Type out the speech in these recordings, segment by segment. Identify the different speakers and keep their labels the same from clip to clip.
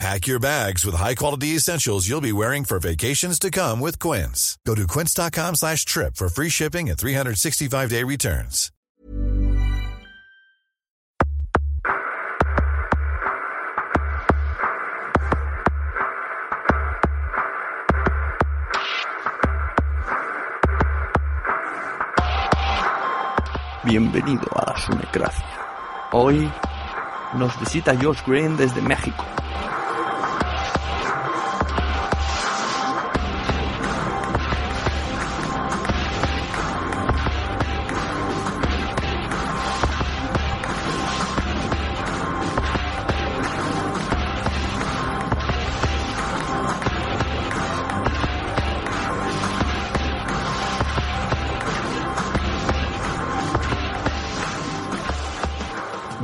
Speaker 1: Pack your bags with high-quality essentials you'll be wearing for vacations to come with Quince. Go to quince.com slash trip for free shipping and 365-day returns.
Speaker 2: Bienvenido a la Sunecracia. Hoy nos visita Josh Green desde México.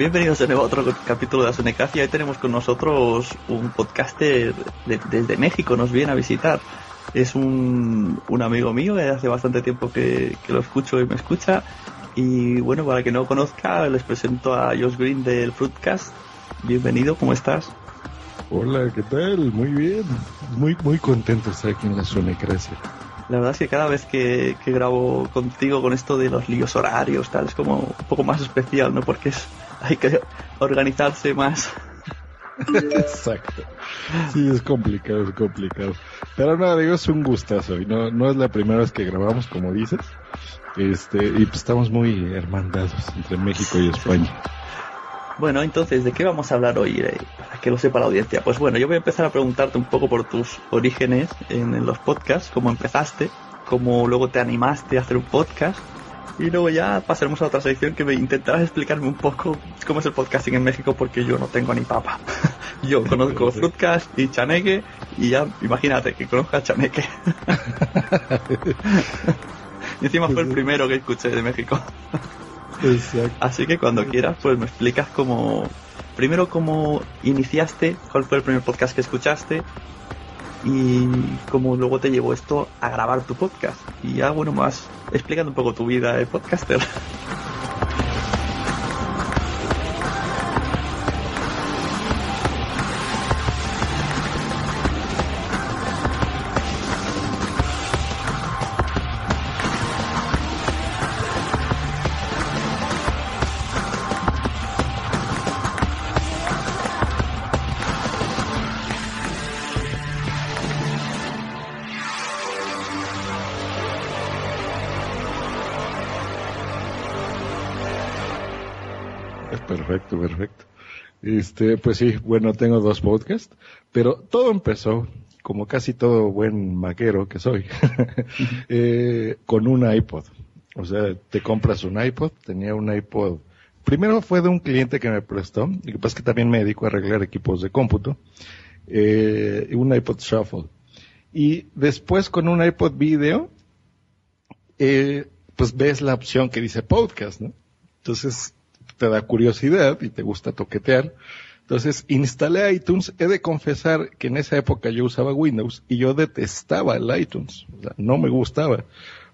Speaker 2: Bienvenidos de nuevo a otro capítulo de Asonecacia. Hoy tenemos con nosotros un podcaster de- desde México, nos viene a visitar. Es un, un amigo mío, hace bastante tiempo que, que lo escucho y me escucha. Y bueno, para que no lo conozca, les presento a Josh Green del Fruitcast. Bienvenido, ¿cómo estás?
Speaker 3: Hola, ¿qué tal? Muy bien. Muy, muy contento de estar aquí en la Sonecracia.
Speaker 2: La verdad es que cada vez que, que grabo contigo con esto de los líos horarios, tal, es como un poco más especial, ¿no? Porque es, hay que organizarse más.
Speaker 3: Exacto. Sí, es complicado, es complicado. Pero nada, digo, es un gustazo. Y no, no es la primera vez que grabamos, como dices. Este, y pues estamos muy hermandados entre México y España.
Speaker 2: Bueno, entonces, ¿de qué vamos a hablar hoy? eh, para que lo sepa la audiencia. Pues bueno, yo voy a empezar a preguntarte un poco por tus orígenes en, en los podcasts, cómo empezaste, cómo luego te animaste a hacer un podcast. Y luego ya pasaremos a otra sección que me intentarás explicarme un poco cómo es el podcasting en México porque yo no tengo ni papa. yo conozco Fruitcast y Chaneque y ya imagínate que conozca a Chaneque. y encima fue el primero que escuché de México.
Speaker 3: Exacto.
Speaker 2: Así que cuando quieras, pues me explicas cómo. Primero, cómo iniciaste, cuál fue el primer podcast que escuchaste y cómo luego te llevó esto a grabar tu podcast. Y ya, bueno, más explicando un poco tu vida de podcaster.
Speaker 3: Este, pues sí, bueno, tengo dos podcasts, pero todo empezó, como casi todo buen maquero que soy, eh, con un iPod. O sea, te compras un iPod, tenía un iPod. Primero fue de un cliente que me prestó, y que pasa que también me dedico a arreglar equipos de cómputo, eh, un iPod Shuffle. Y después con un iPod Video, eh, pues ves la opción que dice podcast, ¿no? Entonces te da curiosidad y te gusta toquetear. Entonces instalé iTunes. He de confesar que en esa época yo usaba Windows y yo detestaba el iTunes. O sea, no me gustaba.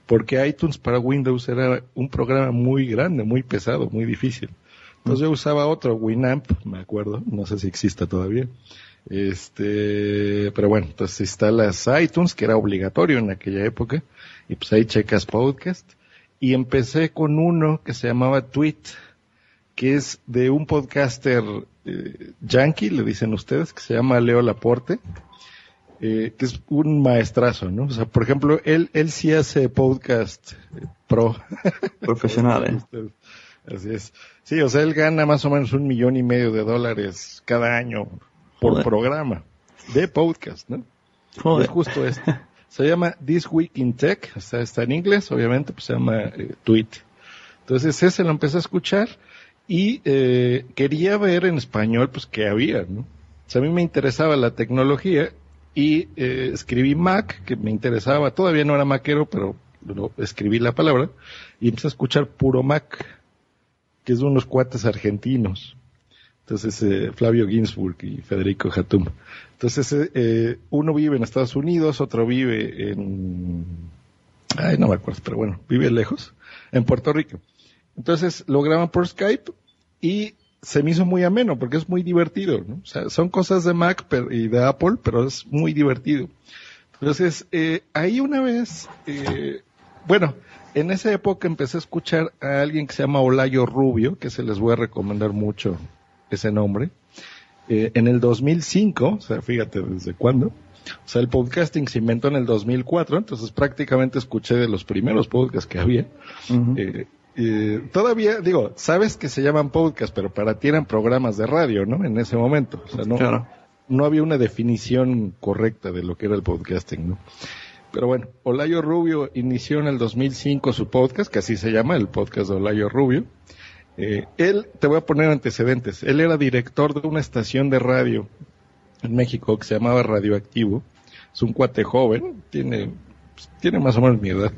Speaker 3: Porque iTunes para Windows era un programa muy grande, muy pesado, muy difícil. Entonces yo usaba otro, Winamp, me acuerdo, no sé si exista todavía. Este, pero bueno, entonces instalas iTunes, que era obligatorio en aquella época, y pues ahí checas podcast. Y empecé con uno que se llamaba Tweet, que es de un podcaster eh, yankee, le dicen ustedes, que se llama Leo Laporte, eh, que es un maestrazo, ¿no? O sea, por ejemplo, él, él sí hace podcast eh, pro.
Speaker 2: Profesional, ¿eh?
Speaker 3: Así es. Sí, o sea, él gana más o menos un millón y medio de dólares cada año por
Speaker 2: Joder.
Speaker 3: programa de podcast, ¿no?
Speaker 2: Joder.
Speaker 3: Es justo esto. Se llama This Week in Tech, o sea, está en inglés, obviamente, pues se llama eh, Tweet. Entonces ese lo empecé a escuchar y eh, quería ver en español, pues, qué había, ¿no? O sea, a mí me interesaba la tecnología y eh, escribí Mac, que me interesaba, todavía no era maquero, pero lo- escribí la palabra y empecé a escuchar puro Mac, que es de unos cuates argentinos. Entonces, eh, Flavio Ginsburg y Federico Hatum. Entonces, eh, eh, uno vive en Estados Unidos, otro vive en... Ay, no me acuerdo, pero bueno, vive lejos, en Puerto Rico. Entonces, lo graban por Skype y se me hizo muy ameno porque es muy divertido, ¿no? O sea, son cosas de Mac y de Apple, pero es muy divertido. Entonces, eh, ahí una vez, eh, bueno, en esa época empecé a escuchar a alguien que se llama Olayo Rubio, que se les voy a recomendar mucho ese nombre. Eh, en el 2005, o sea, fíjate desde cuándo. O sea, el podcasting se inventó en el 2004, entonces prácticamente escuché de los primeros podcasts que había. Eh, todavía, digo, sabes que se llaman podcast, pero para ti eran programas de radio, ¿no? En ese momento. O sea, no,
Speaker 2: Claro.
Speaker 3: no había una definición correcta de lo que era el podcasting, ¿no? Pero bueno, Olayo Rubio inició en el 2005 su podcast, que así se llama, el podcast de Olayo Rubio. Eh, él, te voy a poner antecedentes, él era director de una estación de radio en México que se llamaba Radioactivo. Es un cuate joven, tiene, pues, tiene más o menos mi edad.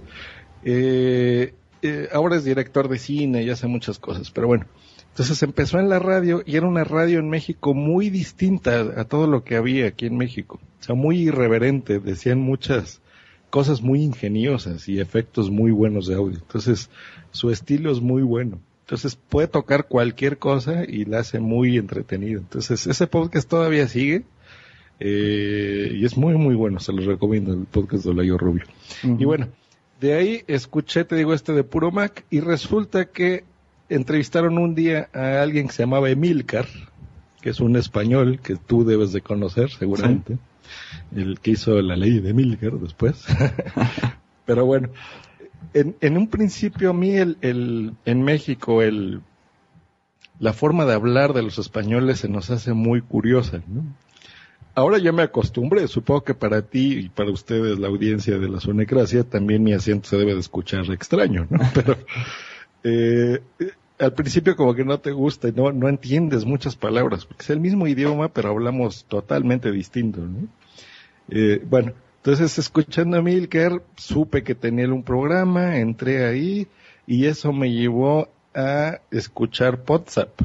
Speaker 3: Eh, eh, ahora es director de cine y hace muchas cosas, pero bueno. Entonces empezó en la radio y era una radio en México muy distinta a todo lo que había aquí en México. O sea, muy irreverente, decían muchas cosas muy ingeniosas y efectos muy buenos de audio. Entonces, su estilo es muy bueno. Entonces, puede tocar cualquier cosa y la hace muy entretenido. Entonces, ese podcast todavía sigue eh, y es muy, muy bueno. Se los recomiendo, el podcast de Olayo Rubio. Y bueno, de ahí escuché, te digo, este de Puro Mac y resulta que entrevistaron un día a alguien que se llamaba Emilcar, que es un español que tú debes de conocer seguramente, el que hizo la ley de Emilcar después. Pero bueno, en, en un principio a mí el, el, en México el, la forma de hablar de los españoles se nos hace muy curiosa, ¿no? Ahora ya me acostumbré, supongo que para ti y para ustedes, la audiencia de la Sonecracia, también mi acento se debe de escuchar extraño, ¿no? Pero eh, al principio como que no te gusta y no, no entiendes muchas palabras, porque es el mismo idioma, pero hablamos totalmente distinto, ¿no? Eh, bueno, entonces escuchando a Milker, supe que tenía un programa, entré ahí y eso me llevó a escuchar WhatsApp,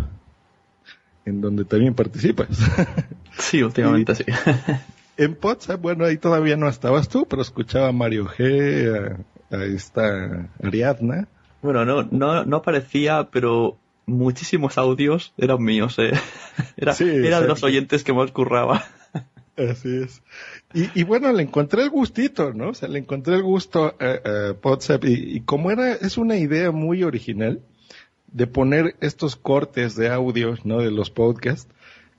Speaker 3: en donde también participas.
Speaker 2: Sí, últimamente sí.
Speaker 3: En WhatsApp, bueno, ahí todavía no estabas tú, pero escuchaba a Mario G, a, a esta Ariadna.
Speaker 2: Bueno, no, no, no parecía, pero muchísimos audios eran míos, eh. Era,
Speaker 3: Sí,
Speaker 2: era de los oyentes que más curraba.
Speaker 3: Así es. Y, y bueno, le encontré el gustito, ¿no? O sea, le encontré el gusto a, a WhatsApp y, y como era, es una idea muy original de poner estos cortes de audio, ¿no? De los podcasts,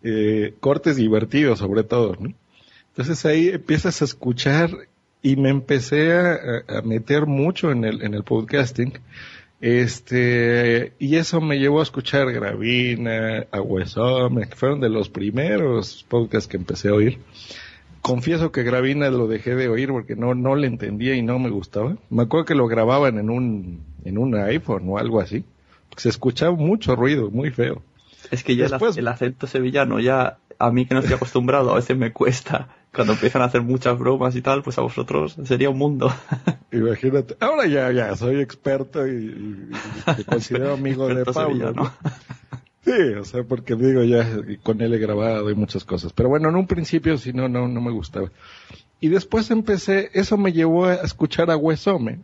Speaker 3: eh, cortes divertidos sobre todo, ¿no? Entonces ahí empiezas a escuchar y me empecé a, meter mucho en el, en el podcasting Este, y eso me llevó a escuchar Gravina, a Huesome, que fueron de los primeros podcasts que empecé a oír. Confieso que Gravina lo dejé de oír porque no, no le entendía y no me gustaba. Me acuerdo que lo grababan en un, en un iPhone o algo así. Se escuchaba mucho ruido, muy feo.
Speaker 2: Es que ya el,
Speaker 3: Después-
Speaker 2: el acento sevillano, ya a mí que no estoy acostumbrado, a veces me cuesta. Cuando empiezan a hacer muchas bromas y tal, pues a vosotros sería un mundo.
Speaker 3: Imagínate. Ahora ya, ya, soy experto y, me considero amigo de Pablo. ¿no? Sí, o sea, porque digo ya, con él he grabado y muchas cosas. Pero bueno, en un principio sí, no, no, no me gustaba. Y después empecé, eso me llevó a escuchar a Huesome.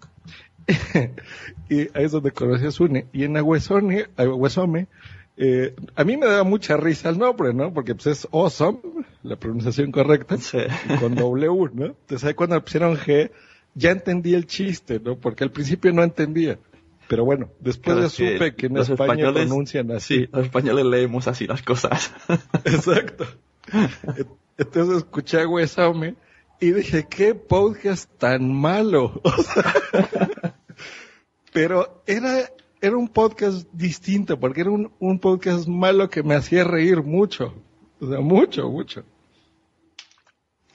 Speaker 3: y ahí es donde conocí a Sune. Y en Aguesone, a Huesome, eh, a mí me daba mucha risa el nombre, ¿no? Porque pues es Awesome, la pronunciación correcta
Speaker 2: Sí.
Speaker 3: con W, ¿no? Entonces ahí cuando pusieron G, ya entendí el chiste, ¿no? Porque al principio no entendía. Pero bueno, después ya supe que en
Speaker 2: los
Speaker 3: España
Speaker 2: españoles-
Speaker 3: pronuncian así.
Speaker 2: Sí, los españoles leemos así las cosas.
Speaker 3: Exacto. Entonces escuché a Huesame y dije, qué podcast tan malo. O sea, pero era, era un podcast distinto, porque era un, un podcast malo que me hacía reír mucho. O sea, mucho, mucho.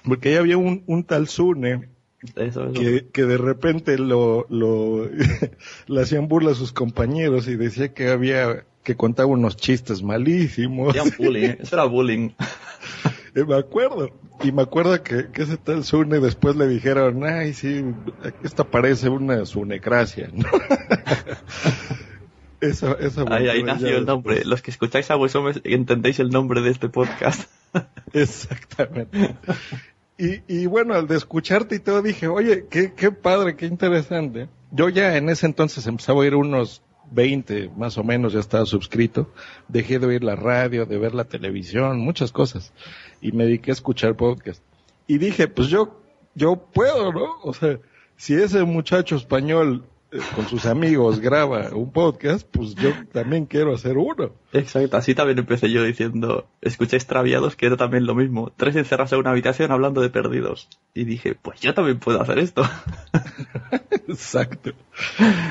Speaker 3: Porque ahí había un, un tal Sune
Speaker 2: Eso, eso.
Speaker 3: que, que de repente lo, lo le hacían burla a sus compañeros y decía que había que contaba unos chistes malísimos.
Speaker 2: Era bullying, eso era bullying.
Speaker 3: Y me acuerdo. Y me acuerdo que, que ese tal Sune después le dijeron, ay, sí, esta parece una sunecracia, ¿no? eso, eso
Speaker 2: Ahí, nació el nombre.
Speaker 3: después.
Speaker 2: Los que escucháis a Huesome entendéis el nombre de este podcast.
Speaker 3: Exactamente. Y, y bueno, al de escucharte y todo dije, oye, qué, qué padre, qué interesante. Yo ya en ese entonces empezaba a oír unos 20 más o menos, ya estaba suscrito. Dejé de oír la radio, de ver la televisión, muchas cosas. Y me dediqué a escuchar podcast. Y dije, pues yo, yo puedo, ¿no? O sea, si ese muchacho español eh, con sus amigos graba un podcast, pues yo también quiero hacer uno.
Speaker 2: Exacto, así también empecé yo diciendo, escuché extraviados, que era también lo mismo. Tres encerrados en una habitación hablando de perdidos. Y dije, pues yo también puedo hacer esto.
Speaker 3: Exacto.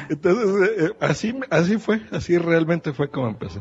Speaker 3: Entonces, eh, eh, así, así fue, así realmente fue como empecé.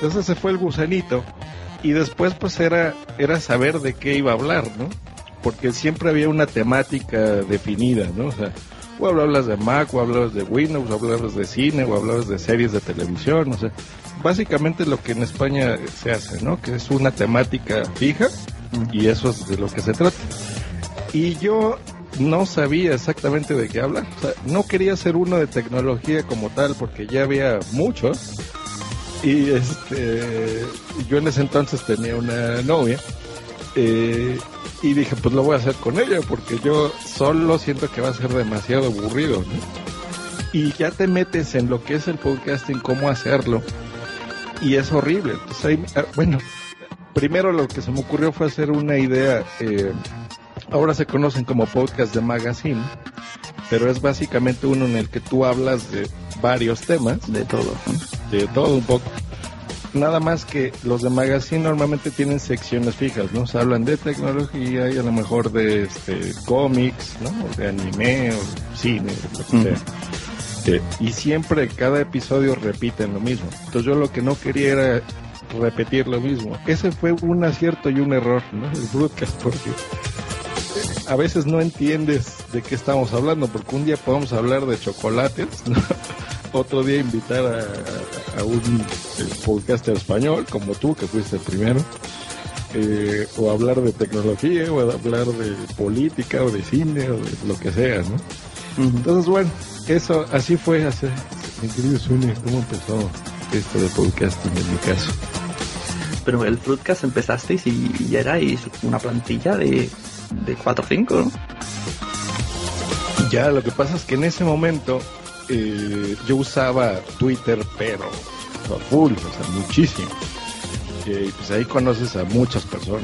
Speaker 3: Entonces se fue el gusanito y después pues era, era saber de qué iba a hablar, ¿no? Porque siempre había una temática definida, ¿no? O sea, o hablabas de Mac, o hablabas de Windows, o hablabas de cine, o hablabas de series de televisión, o sea, básicamente lo que en España se hace, ¿no? Que es una temática fija y eso es de lo que se trata. Y yo no sabía exactamente de qué hablar, o sea, no quería hacer uno de tecnología como tal porque ya había muchos y este yo en ese entonces tenía una novia eh, y dije pues lo voy a hacer con ella porque yo solo siento que va a ser demasiado aburrido ¿no? y ya te metes en lo que es el podcasting cómo hacerlo y es horrible ah, bueno primero lo que se me ocurrió fue hacer una idea eh, ahora se conocen como podcast de magazine pero es básicamente uno en el que tú hablas de varios temas
Speaker 2: De todo.
Speaker 3: De todo un poco. Nada más que los de magazine normalmente tienen secciones fijas, ¿no? Se hablan de tecnología y a lo mejor de este cómics, ¿no? O de anime o cine, lo que sea. Eh, y siempre cada episodio repiten lo mismo. Entonces yo lo que no quería era repetir lo mismo. Ese fue un acierto y un error, ¿no? El broadcast porque a veces no entiendes de qué estamos hablando, porque un día podemos hablar de chocolates, ¿no? otro día invitar a, a- un eh, podcaster español como tú, que fuiste el primero, eh, o hablar de tecnología, o hablar de política, o de cine, o de lo que sea, ¿no? Entonces, bueno, eso así fue, así, mi querido ¿cómo empezó esto de podcasting en mi caso?
Speaker 2: Pero el Fruitcast empezasteis y ya erais una plantilla de, de 4 o 5, ¿no?
Speaker 3: Ya, lo que pasa es que en ese momento eh, yo usaba Twitter, pero a full, o sea, muchísimo. Y pues ahí conoces a muchas personas.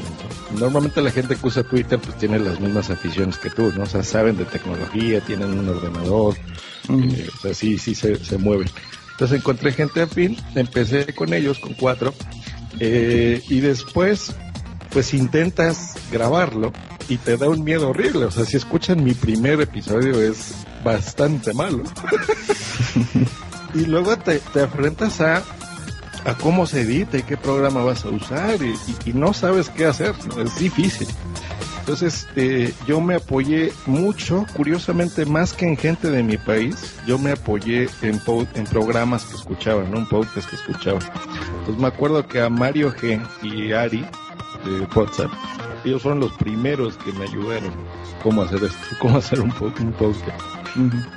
Speaker 3: ¿no? Normalmente la gente que usa Twitter pues tiene las mismas aficiones que tú, ¿no? O sea, saben de tecnología, tienen un ordenador, eh, o sea, sí, sí se, se mueven. Entonces encontré gente afín, empecé con ellos, con cuatro, eh, y después pues intentas grabarlo y te da un miedo horrible. O sea, si escuchan mi primer episodio es bastante malo. y luego te, te enfrentas a, a cómo se edita y qué programa vas a usar y, no sabes qué hacer. Es difícil. Entonces, eh, yo me apoyé mucho, curiosamente, más que en gente de mi país, yo me apoyé en, en programas que escuchaba, ¿no? Un podcast que escuchaba. Entonces, me acuerdo que a Mario G y Ari de WhatsApp, ellos fueron los primeros que me ayudaron cómo hacer esto, cómo hacer un, un podcast.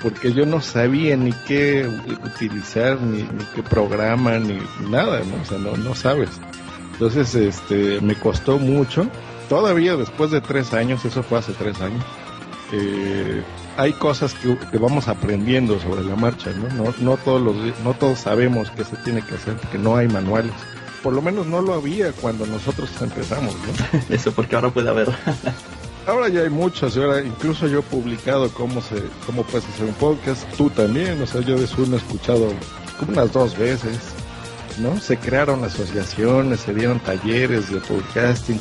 Speaker 3: Porque yo no sabía ni qué utilizar, ni, ni qué programa, ni nada, ¿no? O sea, no, no sabes. Entonces, este, me costó mucho. Todavía después de tres años, eso fue hace tres años, eh, hay cosas que, que vamos aprendiendo sobre la marcha, ¿no? No, no todos los, no todos sabemos qué se tiene que hacer, porque no hay manuales. Por lo menos no lo había cuando nosotros empezamos, ¿no?
Speaker 2: Eso porque ahora puede haber.
Speaker 3: Ahora ya hay muchos, y ahora incluso yo he publicado cómo se, cómo puedes hacer un podcast, tú también, o sea, yo de Zoom he escuchado como unas dos veces, ¿no? Se crearon asociaciones, se dieron talleres de podcasting,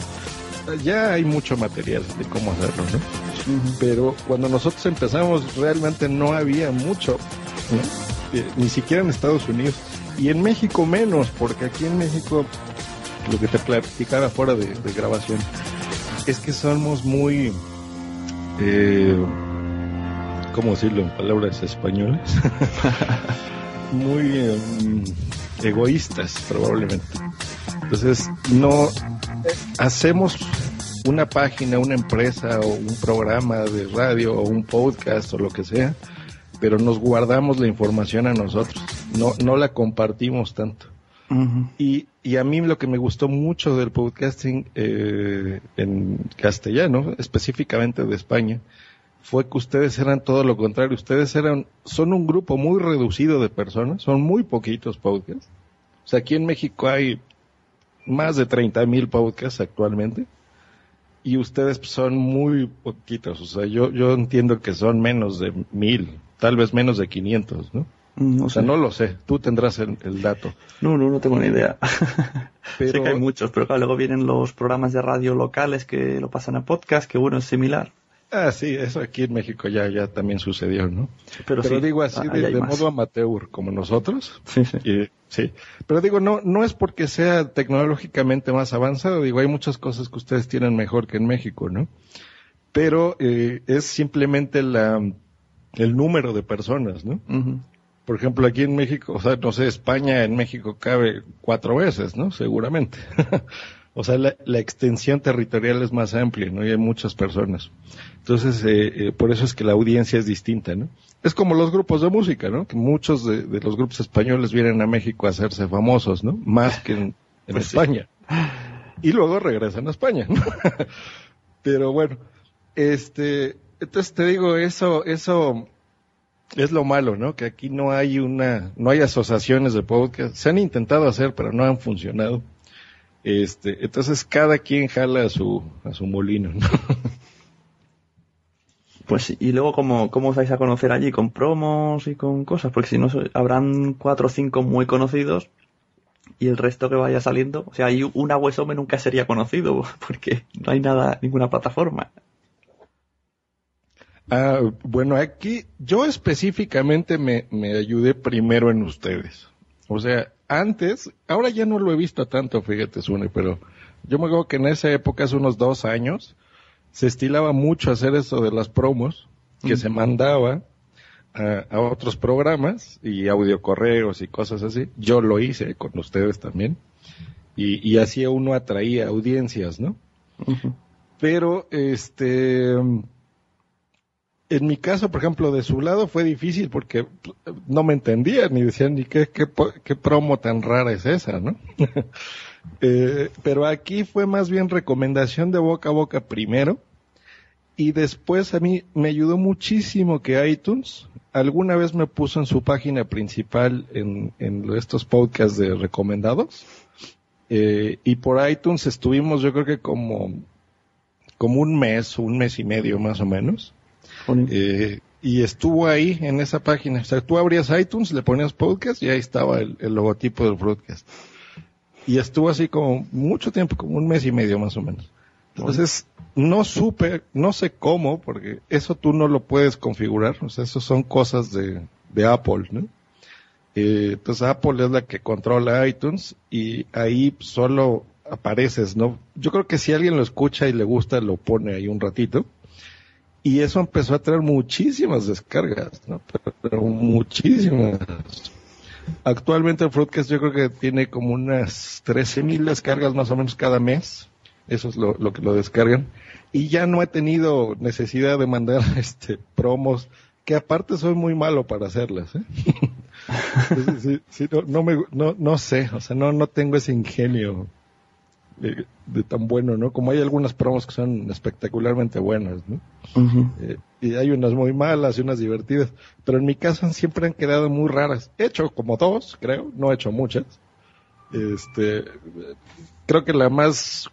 Speaker 3: ya hay mucho material de cómo hacerlo, ¿no? Pero cuando nosotros empezamos realmente no había mucho, ¿no? Eh, ni siquiera en Estados Unidos, y en México menos, porque aquí en México, lo que te platicaba fuera de, grabación, es que somos muy, eh, ¿cómo decirlo en palabras españolas? muy em, egoístas, probablemente. Entonces, no hacemos una página, una empresa o un programa de radio o un podcast o lo que sea, pero nos guardamos la información a nosotros, no, no la compartimos tanto. Y, y a mí lo que me gustó mucho del podcasting eh, en castellano, específicamente de España, fue que ustedes eran todo lo contrario. Ustedes eran, son un grupo muy reducido de personas, son muy poquitos podcasts. O sea, aquí en México hay más de 30 mil podcasts actualmente. Y ustedes son muy poquitos. O sea, yo, yo entiendo que son menos de mil, tal vez menos de 500, ¿no?
Speaker 2: No
Speaker 3: O sea,
Speaker 2: sé.
Speaker 3: no lo sé. Tú tendrás el, el dato.
Speaker 2: No, no, no tengo ni idea.
Speaker 3: Pero-
Speaker 2: sé que hay muchos, pero claro, luego vienen los programas de radio locales que lo pasan a podcast, que uno es similar.
Speaker 3: Ah, sí, eso aquí en México ya, ya también sucedió, ¿no?
Speaker 2: Pero,
Speaker 3: Pero
Speaker 2: sí,
Speaker 3: digo así, de, de modo amateur, como nosotros.
Speaker 2: Sí, sí.
Speaker 3: Y- sí. Pero digo, no, no es porque sea tecnológicamente más avanzado. Digo, hay muchas cosas que ustedes tienen mejor que en México, ¿no? Pero eh, es simplemente la, el número de personas, ¿no?
Speaker 2: Ujú.
Speaker 3: Por ejemplo, aquí en México, o sea, no sé, España en México cabe cuatro veces, ¿no? Seguramente. o sea, la, la extensión territorial es más amplia, ¿no? Y hay muchas personas. Entonces, eh, eh, por eso es que la audiencia es distinta, ¿no? Es como los grupos de música, ¿no? Que muchos de, de los grupos españoles vienen a México a hacerse famosos, ¿no? Más que en, en
Speaker 2: Pues sí.
Speaker 3: España. Y luego regresan a España, ¿no? Pero bueno, este, entonces te digo, eso, eso, es lo malo, ¿no? Que aquí no hay una, no hay asociaciones de podcast. Se han intentado hacer, pero no han funcionado. Este, entonces cada quien jala a su, a su molino, ¿no?
Speaker 2: Pues y luego, ¿cómo, ¿cómo os vais a conocer allí? ¿Con promos y con cosas? Porque si no, habrán cuatro o cinco muy conocidos y el resto que vaya saliendo. O sea, hay una Wesome nunca sería conocido porque no hay nada, ninguna plataforma.
Speaker 3: Ah, bueno, aquí yo específicamente me, me ayudé primero en ustedes. O sea, antes, ahora ya no lo he visto tanto, fíjate, Sune, pero yo me acuerdo que en esa época, hace unos dos años, se estilaba mucho hacer eso de las promos, que se mandaba a, a otros programas y audiocorreos y cosas así. Yo lo hice con ustedes también. Y, y así uno atraía audiencias, ¿no? Pero, este, en mi caso, por ejemplo, de su lado fue difícil porque no me entendían ni decían ni qué, qué, qué promo tan rara es esa, ¿no? Eh, pero aquí fue más bien recomendación de boca a boca primero. Y después a mí me ayudó muchísimo que iTunes alguna vez me puso en su página principal en, en estos podcasts de recomendados. Eh, y por iTunes estuvimos yo creo que como, como un mes, un mes y medio más o menos. Eh, y estuvo ahí en esa página. O sea, tú abrías iTunes, le ponías podcast y ahí estaba el, el logotipo del broadcast. Y estuvo así como mucho tiempo, como un mes y medio más o menos. Entonces, no supe, no sé cómo, porque eso tú no lo puedes configurar, o sea, eso son cosas de, de Apple, ¿no? Eh, entonces Apple es la que controla iTunes y ahí solo apareces, ¿no? Yo creo que si alguien lo escucha y le gusta, lo pone ahí un ratito. Y eso empezó a traer muchísimas descargas, ¿no? Pero, muchísimas. Actualmente el Fruitcast yo creo que tiene como unas 13.000 descargas más o menos cada mes. Eso es lo, que lo descargan y ya no he tenido necesidad de mandar este promos que aparte soy muy malo para hacerlas ¿eh? no, no, me no, no sé o sea no no tengo ese ingenio de, tan bueno no como hay algunas promos que son espectacularmente buenas no eh, y hay unas muy malas y unas divertidas pero en mi caso siempre han quedado muy raras he hecho como dos creo no he hecho muchas este creo que la más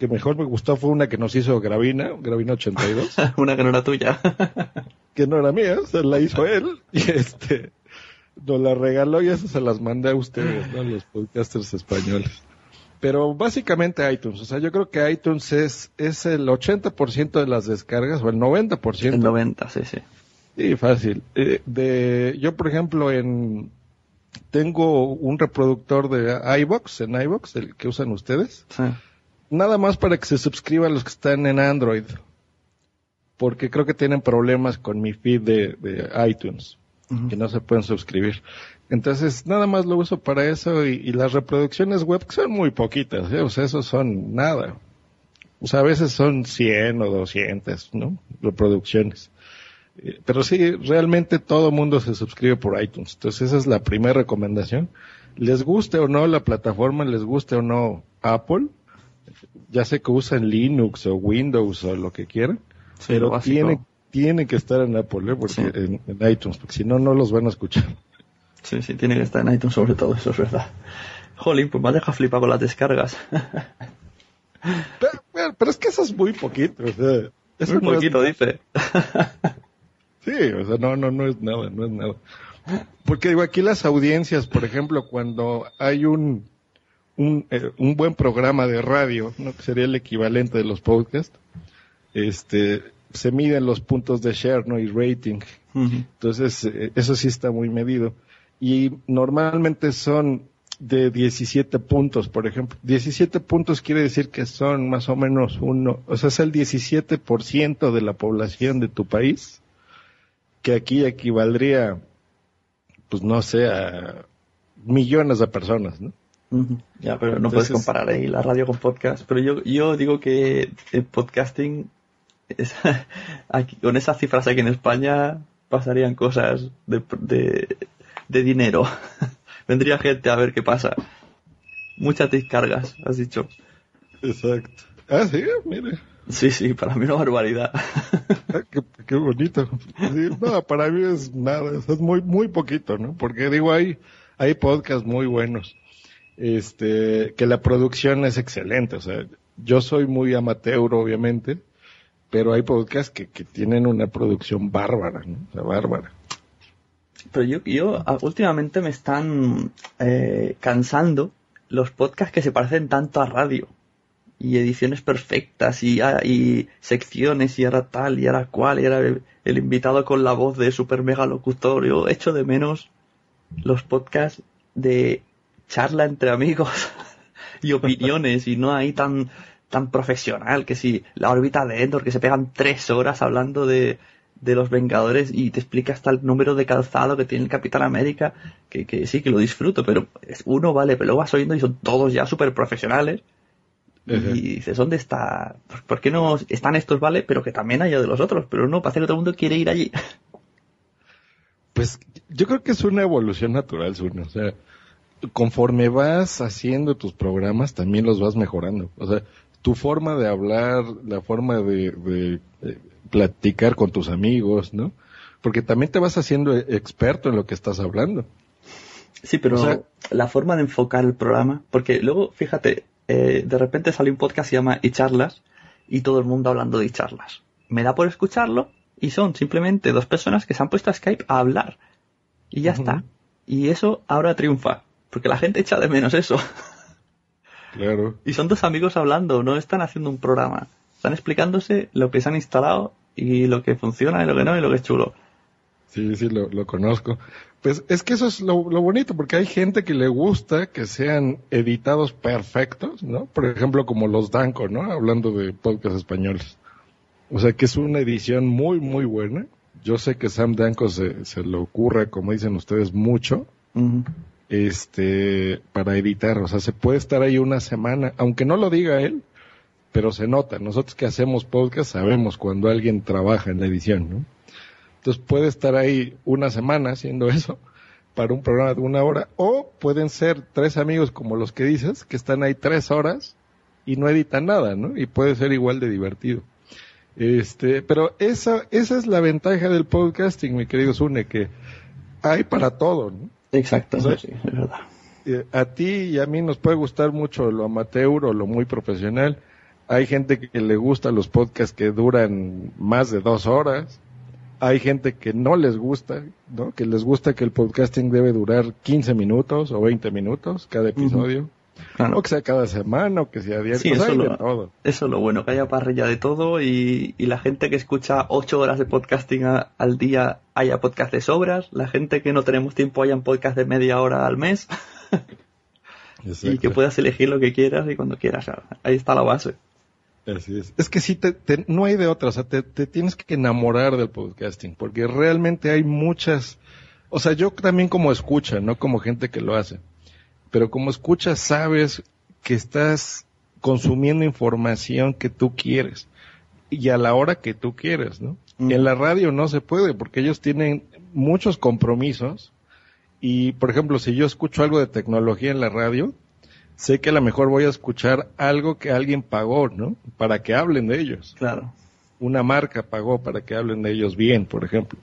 Speaker 3: que mejor me gustó fue una que nos hizo Gravina, Gravina 82.
Speaker 2: una que no era tuya.
Speaker 3: que no era mía, se la hizo él. Y este, nos la regaló y eso se las mandé a ustedes, ¿no? Los podcasters españoles. Pero básicamente iTunes, o sea, yo creo que iTunes es, es el 80% de las descargas, o el 90%.
Speaker 2: El 90, sí, sí.
Speaker 3: Sí, fácil. Eh, de, yo, por ejemplo, en, tengo un reproductor de iBox, en iBox, el que usan ustedes. Sí nada más para que se suscriban los que están en Android. Porque creo que tienen problemas con mi feed de, iTunes, que no se pueden suscribir. Entonces, nada más lo uso para eso y, las reproducciones web que son muy poquitas, ¿eh? o sea, eso son nada. O sea, a veces son 100 o 200, ¿no? Reproducciones. Eh, pero sí, realmente todo mundo se suscribe por iTunes. Entonces, esa es la primera recomendación. Les guste o no la plataforma, les guste o no Apple, ya sé que usan Linux o Windows o lo que quieran, pero tiene, tiene que estar en Apple, ¿eh? porque en, iTunes, porque si no, no los van a escuchar.
Speaker 2: Sí, sí, tiene que estar en iTunes sobre todo, eso es verdad. Jolín, pues me has dejado flipar con las descargas.
Speaker 3: pero, es que eso es muy poquito, o sea,
Speaker 2: es muy poquito, dice.
Speaker 3: sí, o sea, no, no, no es nada, no es nada. Porque digo, aquí las audiencias, por ejemplo, cuando hay un, un, eh, un buen programa de radio, ¿no? que sería el equivalente de los podcasts, este, se miden los puntos de share ¿no? y rating. Entonces, eh, eso sí está muy medido. Y normalmente son de 17 puntos, por ejemplo. 17 puntos quiere decir que son más o menos uno, o sea, es el 17% de la población de tu país, que aquí equivaldría, pues no sé, a millones de personas, ¿no?
Speaker 2: Ya, pero no puedes comparar ahí la radio con podcast. Pero yo, yo digo que el podcasting, aquí, con esas cifras aquí en España, pasarían cosas de, de, dinero. Vendría gente a ver qué pasa. Muchas descargas, has dicho.
Speaker 3: Exacto. Ah, sí, mire.
Speaker 2: Sí, sí, para mí una barbaridad.
Speaker 3: Ah, qué, bonito. no, para mí es nada, es muy, muy poquito, ¿no? Porque digo, hay, hay podcasts muy buenos este, que la producción es excelente. O sea, yo soy muy amateur, obviamente, pero hay podcasts que, que tienen una producción bárbara, ¿no? Bárbara.
Speaker 2: Pero yo, yo ah, últimamente me están eh, cansando los podcasts que se parecen tanto a radio. Y ediciones perfectas, y, ah, y secciones, y ahora tal, y ahora cual, y era el, el invitado con la voz de super mega locutor. Yo echo de menos los podcasts de charla entre amigos y opiniones y no hay tan tan profesional que si la órbita de Endor que se pegan tres horas hablando de, de los Vengadores y te explica hasta el número de calzado que tiene el Capitán América, que, que sí, que lo disfruto, pero uno vale, pero luego vas oyendo y son todos ya súper profesionales. Y dices, ¿dónde está? ¿Por qué no están estos, vale? Pero que también haya de los otros, pero no, parece que todo el mundo quiere ir allí.
Speaker 3: Pues yo creo que es una evolución natural, Zuno. O sea, conforme vas haciendo tus programas, también los vas mejorando. O sea, tu forma de hablar, la forma de, de, de platicar con tus amigos, ¿no? Porque también te vas haciendo experto en lo que estás hablando.
Speaker 2: Sí, pero
Speaker 3: O sea-
Speaker 2: la forma de enfocar el programa, porque luego, fíjate, eh, de repente sale un podcast que se llama Y Charlas y todo el mundo hablando de Y Charlas. Me da por escucharlo y son simplemente dos personas que se han puesto a Skype a hablar. Y ya está. Y eso ahora triunfa, porque la gente echa de menos eso.
Speaker 3: Claro.
Speaker 2: Y son dos amigos hablando, no están haciendo un programa. Están explicándose lo que se han instalado y lo que funciona y lo que no y lo que es chulo.
Speaker 3: Sí, sí, lo, lo conozco. Pues es que eso es lo, lo bonito, porque hay gente que le gusta que sean editados perfectos, ¿no? Por ejemplo, como los Danco, ¿no? Hablando de podcast españoles. O sea, que es una edición muy, muy buena. Yo sé que Sam Danco se, se le ocurre, como dicen ustedes, mucho. Este, para editar. O sea, se puede estar ahí una semana, aunque no lo diga él, pero se nota. Nosotros que hacemos podcast sabemos cuando alguien trabaja en la edición, ¿no? Entonces puede estar ahí una semana haciendo eso para un programa de una hora, o pueden ser tres amigos como los que dices, que están ahí tres horas y no editan nada, ¿no? Y puede ser igual de divertido. Este, pero esa, esa es la ventaja del podcasting, mi querido Sune, que hay para todo, ¿no?
Speaker 2: Exacto,
Speaker 3: O sea,
Speaker 2: sí, es verdad.
Speaker 3: eh, a ti y a mí nos puede gustar mucho lo amateur o lo muy profesional. Hay gente que le gusta los podcasts que duran más de dos horas. Hay gente que no les gusta, ¿no? Que les gusta que el podcasting debe durar 15 minutos o 20 minutos cada episodio.
Speaker 2: Claro.
Speaker 3: O que sea cada semana o que sea diario.
Speaker 2: Sí,
Speaker 3: O sea,
Speaker 2: eso
Speaker 3: de
Speaker 2: lo-
Speaker 3: todo.
Speaker 2: Eso es lo bueno, que haya parrilla de todo y, y la gente que escucha ocho horas de podcasting a- al día haya podcast de sobras, la gente que no tenemos tiempo haya un podcast de media hora al mes y que puedas elegir lo que quieras y cuando quieras. Ahí está la base.
Speaker 3: Así es. Es que sí, te, te- no hay de otra. O sea, te, te tienes que enamorar del podcasting, porque realmente hay muchas. O sea, yo también como escucha, no como gente que lo hace. Pero como escucha, sabes que estás consumiendo información que tú quieres y a la hora que tú quieres, ¿no?
Speaker 2: Ujú.
Speaker 3: En la radio no se puede porque ellos tienen muchos compromisos y, por ejemplo, si yo escucho algo de tecnología en la radio, sé que a lo mejor voy a escuchar algo que alguien pagó, ¿no? Para que hablen de ellos.
Speaker 2: Claro.
Speaker 3: Una marca pagó para que hablen de ellos bien, por ejemplo.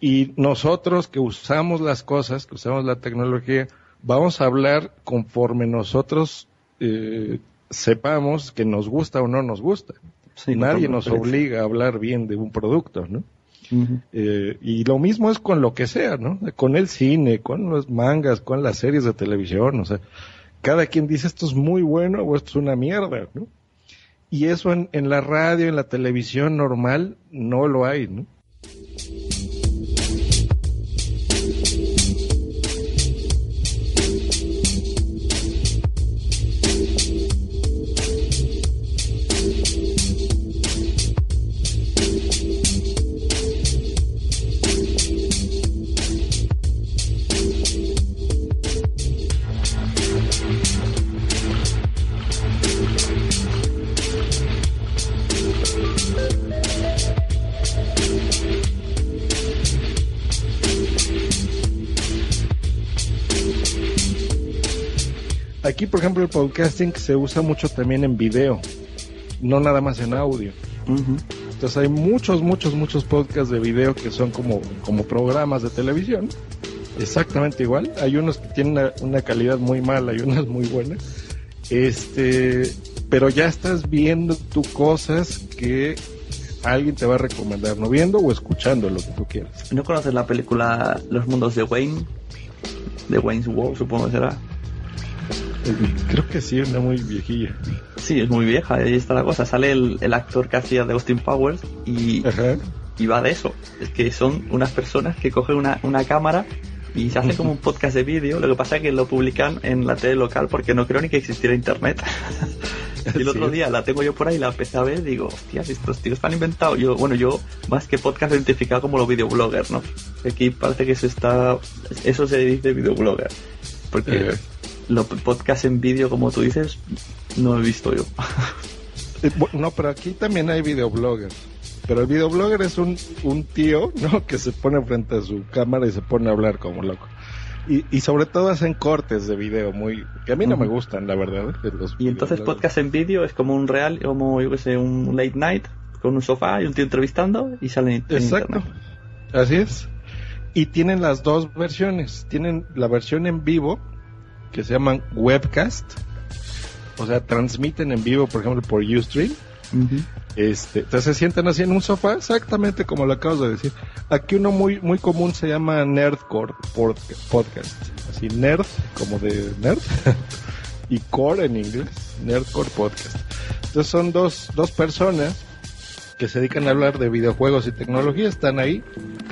Speaker 3: Y nosotros que usamos las cosas, que usamos la tecnología, vamos a hablar conforme nosotros eh, sepamos que nos gusta o no nos gusta.
Speaker 2: Sí,
Speaker 3: Nadie nos obliga a hablar bien de un producto, ¿no? Eh, y lo mismo es con lo que sea, ¿no? Con el cine, con los mangas, con las series de televisión, o sea, cada quien dice esto es muy bueno o esto es una mierda, ¿no? Y eso en, en la radio, en la televisión normal, no lo hay, ¿no? Aquí, por ejemplo, el podcasting se usa mucho también en video, no nada más en audio. Entonces hay muchos, muchos, muchos podcasts de video que son como, como programas de televisión. Exactamente igual. Hay unos que tienen una, una calidad muy mala y unas muy buenas. Este, pero ya estás viendo tú cosas que alguien te va a recomendar, no viendo o escuchando lo que tú quieras.
Speaker 2: ¿No conoces la película Los Mundos de Wayne? De Wayne's World, supongo que será.
Speaker 3: Creo que sí, una muy viejilla.
Speaker 2: Sí, es muy vieja, ahí está la cosa. Sale el, el actor que hacía de Austin Powers y,
Speaker 3: Ajá.
Speaker 2: y va de eso. Es que son unas personas que cogen una, una cámara y se hace como un podcast de vídeo. Lo que pasa es que lo publican en la tele local porque no creo ni que existiera internet. y el otro día la tengo yo por ahí, la empecé a ver y digo, hostias, estos tíos están inventados. Yo, bueno, yo más que podcast lo identificado como los videobloggers, ¿no? Aquí parece que se está, eso se dice videoblogger. Porque
Speaker 3: Eh.
Speaker 2: Los podcasts en vídeo, como tú dices, no he visto yo.
Speaker 3: Eh, No, pero aquí también hay videobloggers. Pero el videoblogger es un, un tío, ¿no? Que se pone frente a su cámara y se pone a hablar como loco. Y, y sobre todo hacen cortes de video muy que a mí no me gustan, la verdad. ¿eh? Los
Speaker 2: Y entonces podcast en vídeo es como un real, como yo que sé, un late night con un sofá y un tío entrevistando y salen en
Speaker 3: Exacto.
Speaker 2: internet.
Speaker 3: Así es. Y tienen las dos versiones. Tienen la versión en vivo, que se llaman webcast. O sea, transmiten en vivo, por ejemplo, por Ustream.
Speaker 2: Ujú.
Speaker 3: Este, entonces se sientan así en un sofá, exactamente como lo acabas de decir. Aquí uno muy, muy común se llama Nerdcore pod- Podcast. Así, nerd, como de nerd. y core en inglés, Nerdcore Podcast. Entonces son dos, dos personas que se dedican a hablar de videojuegos y tecnología, están ahí,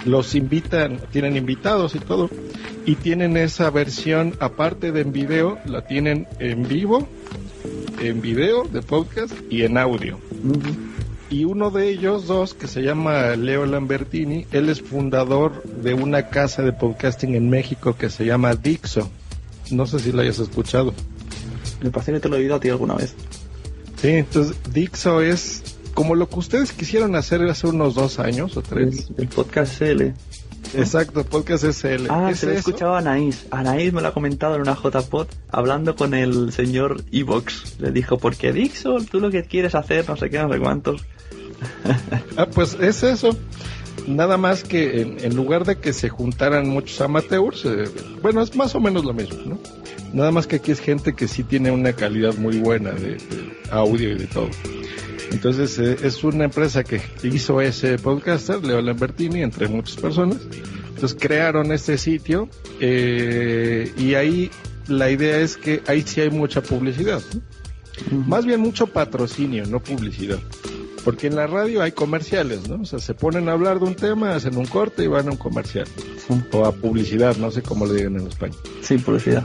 Speaker 3: los invitan, tienen invitados y todo, y tienen esa versión aparte de en video, la tienen en vivo, en video de podcast y en audio. Y uno de ellos dos, que se llama Leo Lambertini, él es fundador de una casa de podcasting en México que se llama Dixo. No sé si lo hayas escuchado.
Speaker 2: Me parece que te lo he oído a ti alguna vez.
Speaker 3: Sí, entonces Dixo es como lo que ustedes quisieron hacer hace unos dos años o tres.
Speaker 2: El, el podcast SL.
Speaker 3: Exacto, podcast SL.
Speaker 2: Ah,
Speaker 3: ¿Es
Speaker 2: se lo he escuchado a Anaís. Anaís me lo ha comentado en una JPod hablando con el señor Evox. Le dijo, porque Dixon, tú lo que quieres hacer, no sé qué, no sé cuántos.
Speaker 3: Ah, pues es eso. Nada más que en, en lugar de que se juntaran muchos amateurs, eh, bueno, es más o menos lo mismo, ¿no? Nada más que aquí es gente que sí tiene una calidad muy buena de, de audio y de todo. Entonces eh, es una empresa que hizo ese podcaster, Leo Lambertini, entre muchas personas. Entonces crearon este sitio eh, y ahí la idea es que ahí sí hay mucha publicidad. ¿no? Más bien mucho patrocinio, no publicidad. Porque en la radio hay comerciales, ¿no? O sea, se ponen a hablar de un tema, hacen un corte y van a un comercial. O a publicidad, no sé cómo le digan en España.
Speaker 2: Sí, publicidad.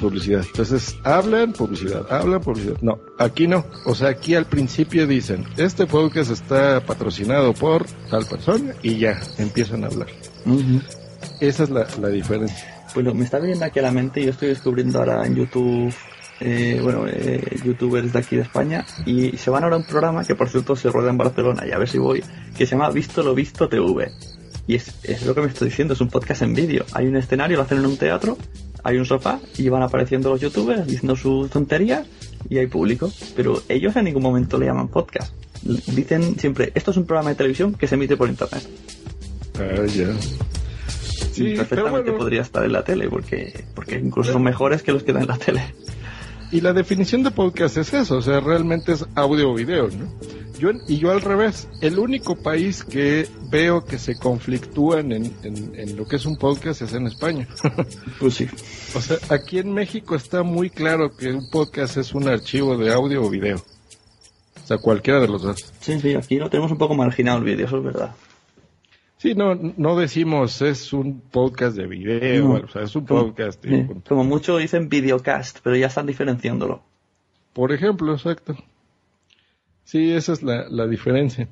Speaker 3: Publicidad. Entonces, hablan, publicidad, hablan, publicidad. No, aquí no. O sea, aquí al principio dicen, este podcast está patrocinado por tal persona y ya, empiezan a hablar. Esa es la, la diferencia.
Speaker 2: Lo- me está viniendo aquí a la mente, yo estoy descubriendo ahora en YouTube, eh, bueno, eh, youtubers de aquí de España, y se van ahora a un programa que por cierto se rueda en Barcelona, y a ver si voy, que se llama Visto lo Visto TV. Y es, es lo que me estoy diciendo, es un podcast en vídeo. Hay un escenario, lo hacen en un teatro, hay un sofá, y van apareciendo los youtubers diciendo sus tonterías, y hay público. Pero ellos en ningún momento le llaman podcast. Dicen siempre, esto es un programa de televisión que se emite por internet.
Speaker 3: Ah, ya.
Speaker 2: y perfectamente podría estar en la tele, porque, porque incluso son mejores que los que dan en la tele.
Speaker 3: Y la definición de podcast es eso, o sea, realmente es audio o video, ¿no? Yo, y yo al revés, el único país que veo que se conflictúan en, en- en lo que es un podcast es en España.
Speaker 2: Pues sí.
Speaker 3: o sea, aquí en México está muy claro que un podcast es un archivo de audio o video. O sea, cualquiera de los dos.
Speaker 2: Sí, sí, aquí lo tenemos un poco marginado el vídeo, eso es verdad.
Speaker 3: Sí, no, no decimos es un podcast de video,
Speaker 2: No.
Speaker 3: o sea, es un
Speaker 2: Como-
Speaker 3: podcast.
Speaker 2: sí. Como mucho dicen videocast, pero ya están diferenciándolo.
Speaker 3: Por ejemplo, exacto. Sí, esa es la, la diferencia.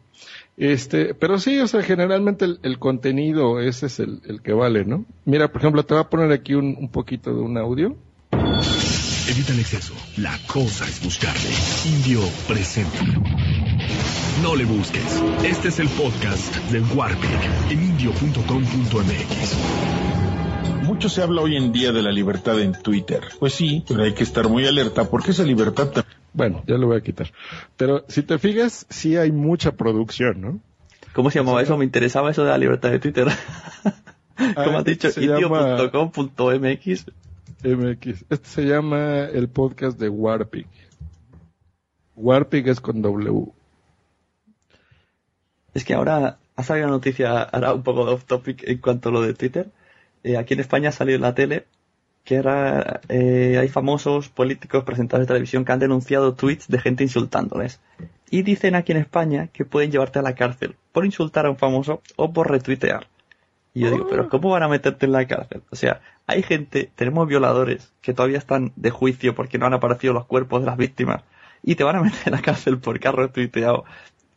Speaker 3: Este, pero sí, o sea, generalmente el, el contenido ese es el, el que vale, ¿no? Mira, por ejemplo, te voy a poner aquí un, un poquito de un audio.
Speaker 4: Evita el exceso. La cosa es buscarle. Indio presenta. No le busques. Este es el podcast del Warpig en indio.com.mx.
Speaker 5: Mucho se habla hoy en día de la libertad en Twitter. Pues sí, pero hay que estar muy alerta porque esa libertad también
Speaker 3: Bueno, ya lo voy a quitar. Pero si te fijas, sí hay mucha producción, ¿no?
Speaker 2: ¿Cómo se llamaba eso? Me interesaba eso de la libertad de Twitter. Como has dicho,
Speaker 3: se llama-
Speaker 2: indio.com.mx.
Speaker 3: MX. Este se llama el podcast de Warpig. Warpig es con W.
Speaker 2: Es que ahora ha salido una noticia, ahora un poco de off topic en cuanto a lo de Twitter. Eh, aquí en España ha salido en la tele que ahora eh, hay famosos políticos presentadores de televisión que han denunciado tweets de gente insultándoles. Y dicen aquí en España que pueden llevarte a la cárcel por insultar a un famoso o por retuitear. Y yo digo, pero ¿cómo van a meterte en la cárcel? O sea, hay gente, tenemos violadores que todavía están de juicio porque no han aparecido los cuerpos de las víctimas y te van a meter en la cárcel porque has retuiteado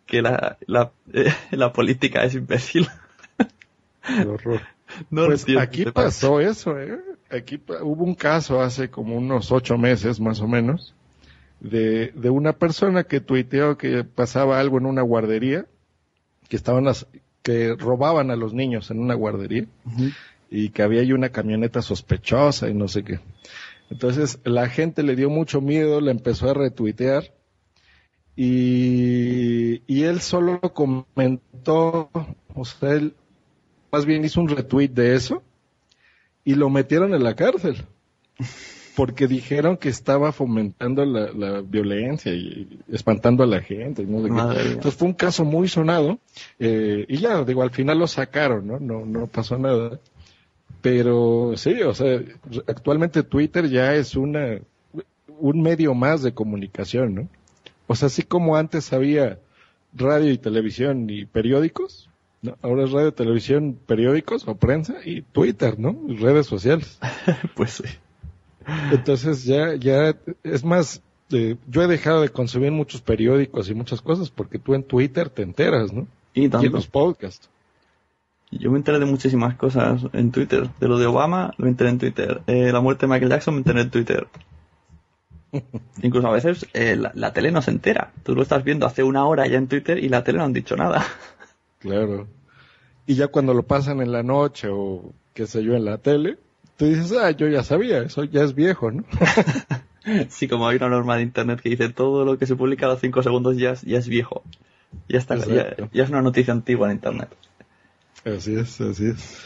Speaker 2: que la, la, eh, la política es imbécil.
Speaker 3: Qué horror.
Speaker 2: No
Speaker 3: pues aquí
Speaker 2: pasa.
Speaker 3: pasó eso, ¿eh? Aquí hubo un caso hace como unos ocho meses más o menos de, de una persona que tuiteó que pasaba algo en una guardería, que estaban las, que robaban a los niños en una guardería y que había ahí una camioneta sospechosa y no sé qué. Entonces la gente le dio mucho miedo, le empezó a retuitear y, y él solo comentó, o sea, él más bien hizo un retweet de eso y lo metieron en la cárcel porque dijeron que estaba fomentando la, la violencia y espantando a la gente. Y no sé qué.
Speaker 2: Madre mía.
Speaker 3: Entonces fue un caso muy sonado eh, y ya, digo, al final lo sacaron, ¿no? No, no pasó nada. Pero sí, o sea, actualmente Twitter ya es una un medio más de comunicación, ¿no? O sea, así como antes había radio y televisión y periódicos, ¿no? ahora es radio, televisión, periódicos o prensa y Twitter, ¿no? Y redes sociales.
Speaker 2: Pues sí.
Speaker 3: Entonces ya, ya, es más, eh, yo he dejado de consumir muchos periódicos y muchas cosas porque tú en Twitter te enteras, ¿no?
Speaker 2: Y
Speaker 3: Y en
Speaker 2: tanto.
Speaker 3: los podcasts.
Speaker 2: Yo me enteré de muchísimas cosas en Twitter. De lo de Obama, lo enteré en Twitter. Eh, la muerte de Michael Jackson, me enteré en Twitter. Incluso a veces eh, la, la tele no se entera. Tú lo estás viendo hace una hora ya en Twitter y la tele no han dicho nada.
Speaker 3: Claro. Y ya cuando lo pasan en la noche o qué sé yo en la tele, tú dices, ah, yo ya sabía, eso ya es viejo, ¿no?
Speaker 2: Sí, como hay una norma de internet que dice todo lo que se publica a los 5 segundos ya es, ya es viejo. Ya está, ya es una noticia antigua en internet.
Speaker 3: Así es, así es.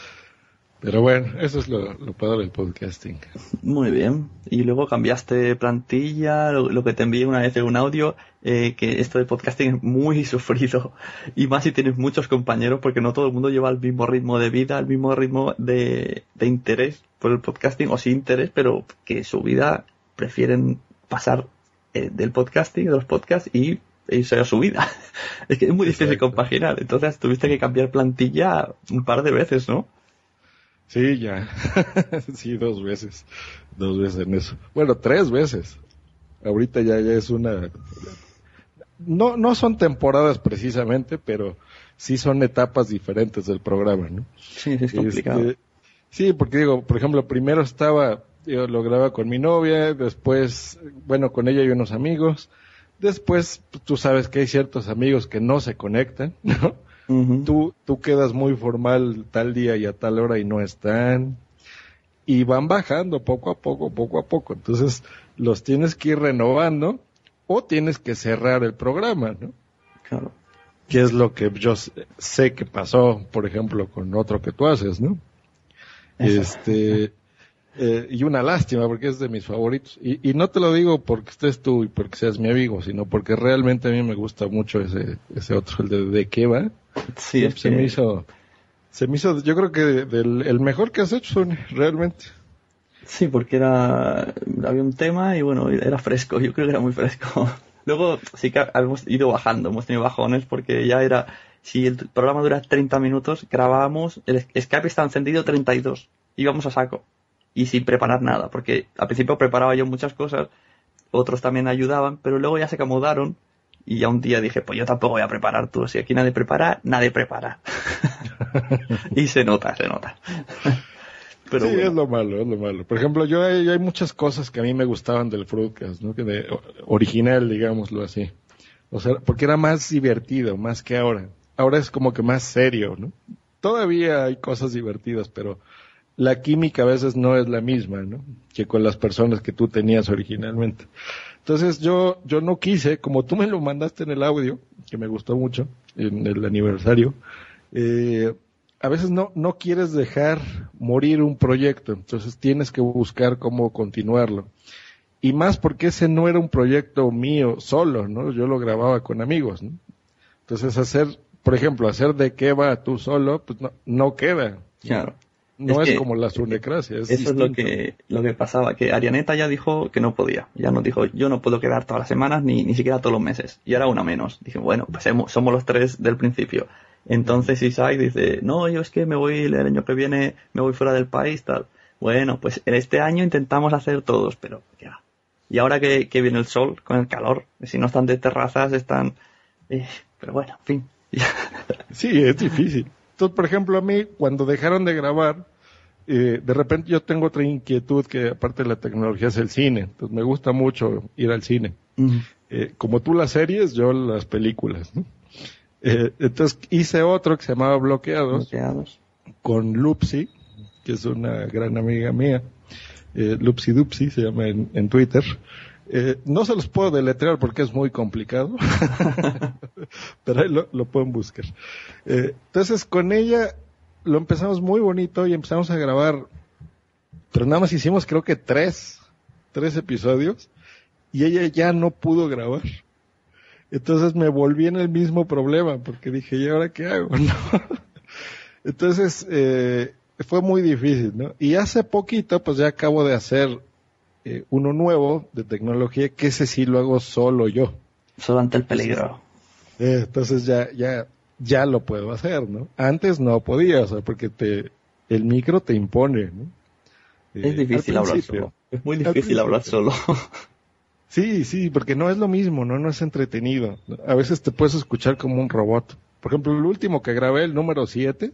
Speaker 3: Pero bueno, eso es lo, lo padre del podcasting.
Speaker 2: Muy bien. Y luego cambiaste plantilla, lo, lo que te envié una vez en un audio, eh, que esto de podcasting es muy sufrido. Y más si tienes muchos compañeros, porque no todo el mundo lleva el mismo ritmo de vida, el mismo ritmo de, de interés por el podcasting, o sin interés, pero que su vida prefieren pasar eh, del podcasting, de los podcasts, y irse a su vida. es que es muy difícil compaginar. Entonces tuviste que cambiar plantilla un par de veces, ¿no?
Speaker 3: Sí, ya. sí, dos veces. Dos veces en eso. Bueno, tres veces. Ahorita ya, ya es una... No, no son temporadas precisamente, pero sí son etapas diferentes del programa, ¿no?
Speaker 2: Sí, es complicado.
Speaker 3: Este, sí, porque digo, por ejemplo, primero estaba, yo lo grababa con mi novia, después, bueno, con ella y unos amigos, después pues, tú sabes que hay ciertos amigos que no se conectan, ¿no? Tú, tú quedas muy formal tal día y a tal hora y no están, y van bajando poco a poco, poco a poco, entonces los tienes que ir renovando o tienes que cerrar el programa, ¿no?
Speaker 2: Claro.
Speaker 3: que es lo que yo sé- sé que pasó, por ejemplo, con otro que tú haces, ¿no? Este, eh, y una lástima porque es de mis favoritos. Y, y no te lo digo porque estés tú y porque seas mi amigo, sino porque realmente a mí me gusta mucho ese, ese otro, el de, de qué va.
Speaker 2: Sí, es
Speaker 3: se
Speaker 2: que-
Speaker 3: me hizo, se me hizo, yo creo que del, el mejor que has hecho, Sony, realmente.
Speaker 2: Sí, porque era había un tema y bueno, era fresco, yo creo que era muy fresco. Luego sí que hemos ido bajando, hemos tenido bajones porque ya era, si el programa dura 30 minutos, grabábamos, el Skype está encendido 32, íbamos a saco y sin preparar nada, porque al principio preparaba yo muchas cosas, otros también ayudaban, pero luego ya se acomodaron y ya un día dije, pues yo tampoco voy a preparar tú, si aquí nadie prepara, nadie prepara. y se nota, se nota. Pero
Speaker 3: sí,
Speaker 2: bueno.
Speaker 3: es lo malo, es lo malo. Por ejemplo, yo hay, hay muchas cosas que a mí me gustaban del Fruitcast, ¿no? Que de, original, digámoslo así. O sea, porque era más divertido, más que ahora. Ahora es como que más serio, ¿no? Todavía hay cosas divertidas, pero la química a veces no es la misma, ¿no? Que con las personas que tú tenías originalmente. Entonces yo, yo no quise, como tú me lo mandaste en el audio, que me gustó mucho, en el aniversario, eh, a veces no, no quieres dejar morir un proyecto, entonces tienes que buscar cómo continuarlo. Y más porque ese no era un proyecto mío solo, ¿no? Yo lo grababa con amigos, ¿no? Entonces hacer, por ejemplo, hacer de qué va tú solo, pues no, no queda.
Speaker 2: Claro. Es
Speaker 3: es,
Speaker 2: que
Speaker 3: como la sunecracia, es
Speaker 2: Eso es lo que, lo que pasaba, que Arianeta ya dijo que no podía. Ya nos dijo, yo no puedo quedar todas las semanas ni, ni siquiera todos los meses. Y ahora una menos. Dije, bueno, pues hemos- somos los tres del principio. Entonces Isaac dice, no, yo es que me voy el año que viene, me voy fuera del país, tal. Bueno, pues en este año intentamos hacer todos, pero ya. Y ahora que, que viene el sol, con el calor, si no están de terrazas, están... eh, pero bueno, en fin.
Speaker 3: Sí, es difícil. Entonces, por ejemplo, a mí, cuando dejaron de grabar, eh, de repente yo tengo otra inquietud que aparte de la tecnología es el cine. Entonces me gusta mucho ir al cine. Eh, como tú las series, yo las películas. ¿no? Eh, entonces hice otro que se llamaba Bloqueados
Speaker 2: Bloqueados.
Speaker 3: con Lupsi, que es una gran amiga mía. Lupsi Dupsi se llama en, en Twitter. Eh, no se los puedo deletrear porque es muy complicado, pero ahí lo, lo pueden buscar. Eh, entonces con ella lo empezamos muy bonito y empezamos a grabar, pero nada más hicimos creo que tres, tres episodios y ella ya no pudo grabar. Entonces me volví en el mismo problema porque dije, ¿y ahora qué hago? No. Entonces eh, fue muy difícil, ¿no? Y hace poquito pues ya acabo de hacer eh, uno nuevo de tecnología que ese sí lo hago solo yo.
Speaker 2: Solo ante el peligro.
Speaker 3: Eh, entonces ya, ya, ya lo puedo hacer, ¿no? Antes no podía, o sea, porque te, el micro te impone, ¿no?
Speaker 2: Es
Speaker 3: Eh,
Speaker 2: difícil hablar solo. Es muy difícil hablar solo.
Speaker 3: Sí, sí, porque no es lo mismo, ¿no? No es entretenido. A veces te puedes escuchar como un robot. Por ejemplo, el último que grabé, el número 7,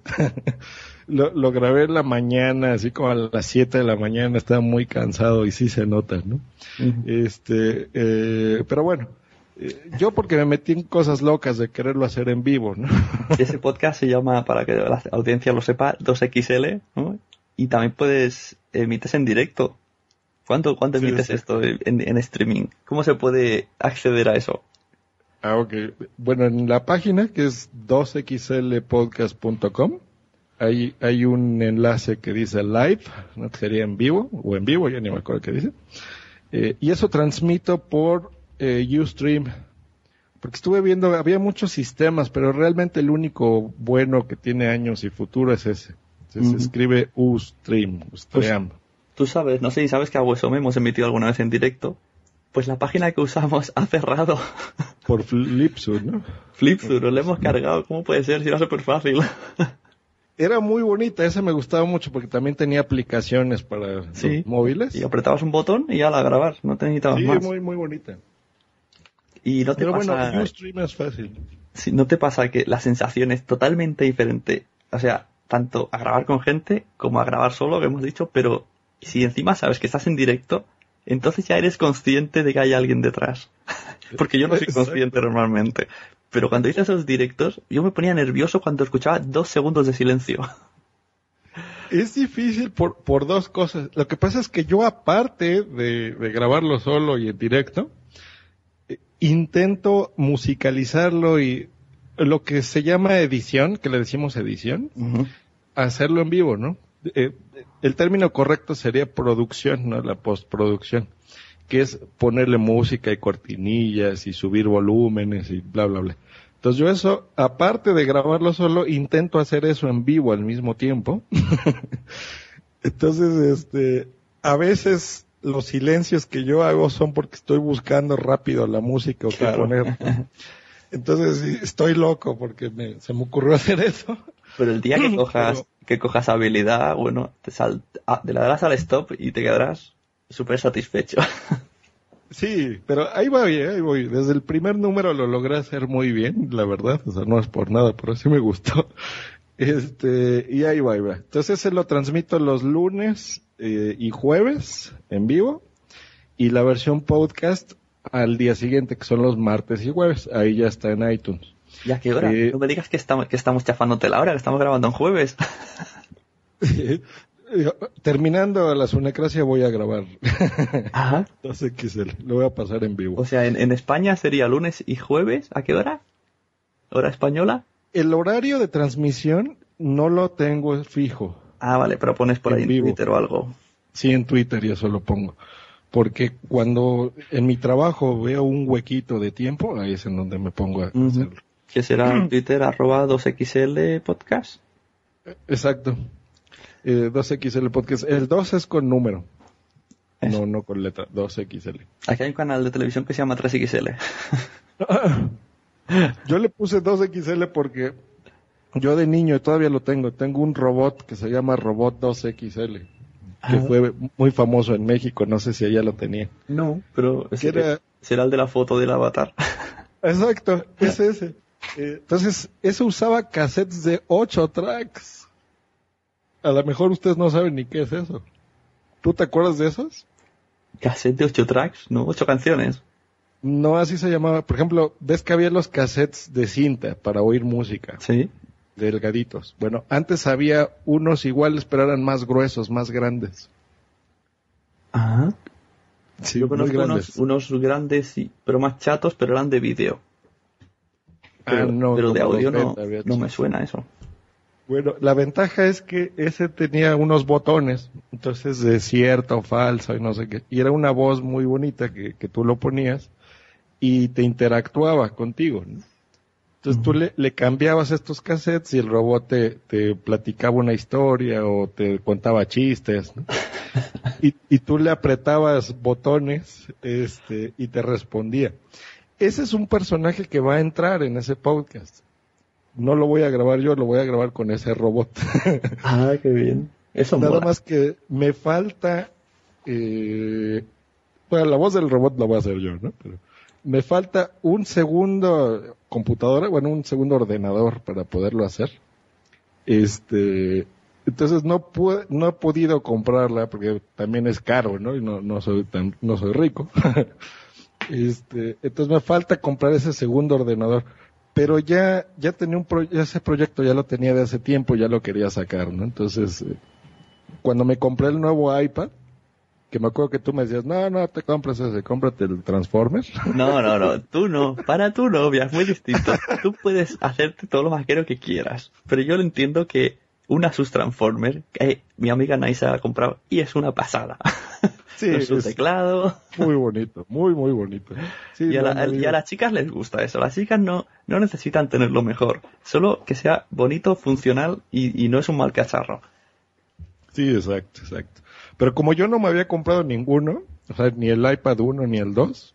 Speaker 3: lo, lo grabé en la mañana, así como a las 7 de la mañana, estaba muy cansado y sí se nota, ¿no? Este, eh, pero bueno, eh, yo porque me metí en cosas locas de quererlo hacer en vivo, ¿no?
Speaker 2: Ese podcast se llama, para que la audiencia lo sepa, 2XL, ¿no? Y también puedes, emites en directo. ¿Cuánto, cuánto
Speaker 3: Sí,
Speaker 2: emites
Speaker 3: sí.
Speaker 2: esto en, en streaming? ¿Cómo se puede acceder a eso?
Speaker 3: Ah, ok. Bueno, en la página que es 2xlpodcast.com hay, hay un enlace que dice live, sería en vivo, o en vivo, ya ni me acuerdo qué dice. Eh, y eso transmito por eh, Ustream. Porque estuve viendo, había muchos sistemas, pero realmente el único bueno que tiene años y futuro es ese. Se, escribe Ustream, Ustream.
Speaker 2: Tú sabes, no sé si sabes que a Huesome hemos emitido alguna vez en directo. Pues la página que usamos ha cerrado.
Speaker 3: por Flipsud, ¿no?
Speaker 2: Flipsur, lo hemos cargado. ¿Cómo puede ser si era súper fácil?
Speaker 3: Era muy bonita, esa me gustaba mucho porque también tenía aplicaciones para
Speaker 2: Sí.
Speaker 3: los móviles.
Speaker 2: Y apretabas un botón y ya la grabar. No te necesitabas
Speaker 3: Sí,
Speaker 2: más.
Speaker 3: muy, muy bonita.
Speaker 2: Y no te
Speaker 3: Pero
Speaker 2: pasa...
Speaker 3: bueno, Ustream es fácil.
Speaker 2: si no te pasa que la sensación es totalmente diferente. O sea, tanto a grabar con gente como a grabar solo, que hemos dicho, pero si encima sabes que estás en directo, entonces ya eres consciente de que hay alguien detrás. Porque yo no soy consciente normalmente. Pero cuando hice esos directos, yo me ponía nervioso cuando escuchaba dos segundos de silencio.
Speaker 3: Es difícil por, por dos cosas. Lo que pasa es que yo aparte de, de grabarlo solo y en directo, eh, intento musicalizarlo y lo que se llama edición, que le decimos edición, hacerlo en vivo, ¿no? Eh, el término correcto sería producción, no la postproducción, que es ponerle música y cortinillas y subir volúmenes y bla, bla, bla. Entonces yo eso, aparte de grabarlo solo, intento hacer eso en vivo al mismo tiempo. Entonces, este, a veces los silencios que yo hago son porque estoy buscando rápido la música o qué poner. Entonces estoy loco porque me- se me ocurrió hacer eso.
Speaker 2: Pero el día que cojas, que cojas habilidad, bueno, te, sal, ah, te le darás al stop y te quedarás súper satisfecho.
Speaker 3: Sí, pero ahí va bien, ahí voy. Desde el primer número lo logré hacer muy bien, la verdad. O sea, no es por nada, pero sí me gustó. Este, y ahí va, ahí va. Entonces se lo transmito los lunes eh, y jueves en vivo. Y la versión podcast al día siguiente, que son los martes y jueves. Ahí ya está en iTunes.
Speaker 2: ¿Y a qué hora?
Speaker 3: Sí.
Speaker 2: No me digas que estamos, que estamos chafándote la hora, que estamos grabando en jueves.
Speaker 3: Terminando la sunecracia voy a grabar.
Speaker 2: Ajá.
Speaker 3: Qué ser, lo voy a pasar en vivo.
Speaker 2: O sea, en, en España sería lunes y jueves. ¿A qué hora? ¿Hora española?
Speaker 3: El horario de transmisión no lo tengo fijo.
Speaker 2: Ah, vale, pero pones por
Speaker 3: En
Speaker 2: ahí en
Speaker 3: vivo.
Speaker 2: Twitter o algo.
Speaker 3: Sí, en Twitter y eso lo pongo. Porque cuando en mi trabajo veo un huequito de tiempo, ahí es en donde me pongo a
Speaker 2: Ujú.
Speaker 3: hacerlo.
Speaker 2: Que será en Twitter arroba 2XL podcast.
Speaker 3: Exacto. Eh, 2XL Podcast. El 2 es con número.
Speaker 2: Eso.
Speaker 3: No, no con letra. 2XL.
Speaker 2: Aquí hay un canal de televisión que se llama 3XL.
Speaker 3: Yo le puse 2XL porque yo de niño todavía lo tengo. Tengo un robot que se llama Robot 2XL. Que
Speaker 2: Ah.
Speaker 3: fue muy famoso en México. No sé si allá lo tenía.
Speaker 2: No, pero
Speaker 3: era-
Speaker 2: será el de la foto del avatar.
Speaker 3: Exacto, es ese. Eh, entonces, eso usaba cassettes de 8 tracks. A lo mejor ustedes no saben ni qué es eso. ¿Tú te acuerdas de esos?
Speaker 2: Cassette de 8 tracks, ¿no? 8 canciones.
Speaker 3: No, así se llamaba. Por ejemplo, ves que había los cassettes de cinta para oír música.
Speaker 2: Sí.
Speaker 3: delgaditos. Bueno, antes había unos iguales, pero eran más gruesos, más grandes.
Speaker 2: Ajá.
Speaker 3: Sí,
Speaker 2: Yo
Speaker 3: muy
Speaker 2: conozco
Speaker 3: grandes.
Speaker 2: unos, unos grandes, pero más chatos, pero eran de
Speaker 3: Ah,
Speaker 2: Pero,
Speaker 3: no,
Speaker 2: pero de audio no,
Speaker 3: beta,
Speaker 2: no me suena eso.
Speaker 3: Bueno, la ventaja es que ese tenía unos botones, entonces de cierto, falso y no sé qué. Y era una voz muy bonita que, que tú lo ponías y te interactuaba contigo. ¿no? Entonces tú le, le cambiabas estos cassettes y el robot te, te platicaba una historia o te contaba chistes. ¿no? y, y tú le apretabas botones este, y te respondía. Ese es un personaje que va a entrar en ese podcast. No lo voy a grabar yo, lo voy a grabar con ese robot.
Speaker 2: Ah, qué bien. Eso
Speaker 3: Nada
Speaker 2: mola.
Speaker 3: más que me falta, eh, bueno, la voz del robot la voy a hacer yo, ¿no? Pero me falta un segundo computadora, bueno, un segundo ordenador para poderlo hacer. Este, entonces no pude, no he podido comprarla porque también es caro, ¿no? Y no, no soy tan, no soy rico. este, entonces me falta comprar ese segundo ordenador. Pero ya, ya tenía un pro- ese proyecto ya lo tenía de hace tiempo, ya lo quería sacar, ¿no? Entonces, eh, cuando me compré el nuevo iPad, que me acuerdo que tú me decías, no, no te compres ese, cómprate el Transformer.
Speaker 2: No, no, no, tú no, para tu novia, es muy distinto. Tú puedes hacerte todo lo maquero que quieras, pero yo lo entiendo que una sus Transformer, que mi amiga Naisa ha comprado y es una pasada.
Speaker 3: Sí,
Speaker 2: Con su teclado.
Speaker 3: muy bonito, muy, muy bonito. Sí,
Speaker 2: Y a,
Speaker 3: no,
Speaker 2: la-
Speaker 3: no,
Speaker 2: y a las chicas les gusta eso. Las chicas no, no necesitan tenerlo mejor. Solo que sea bonito, funcional y, y no es un mal cacharro.
Speaker 3: Sí, exacto, exacto. Pero como yo no me había comprado ninguno, o sea, ni el iPad 1 ni el 2,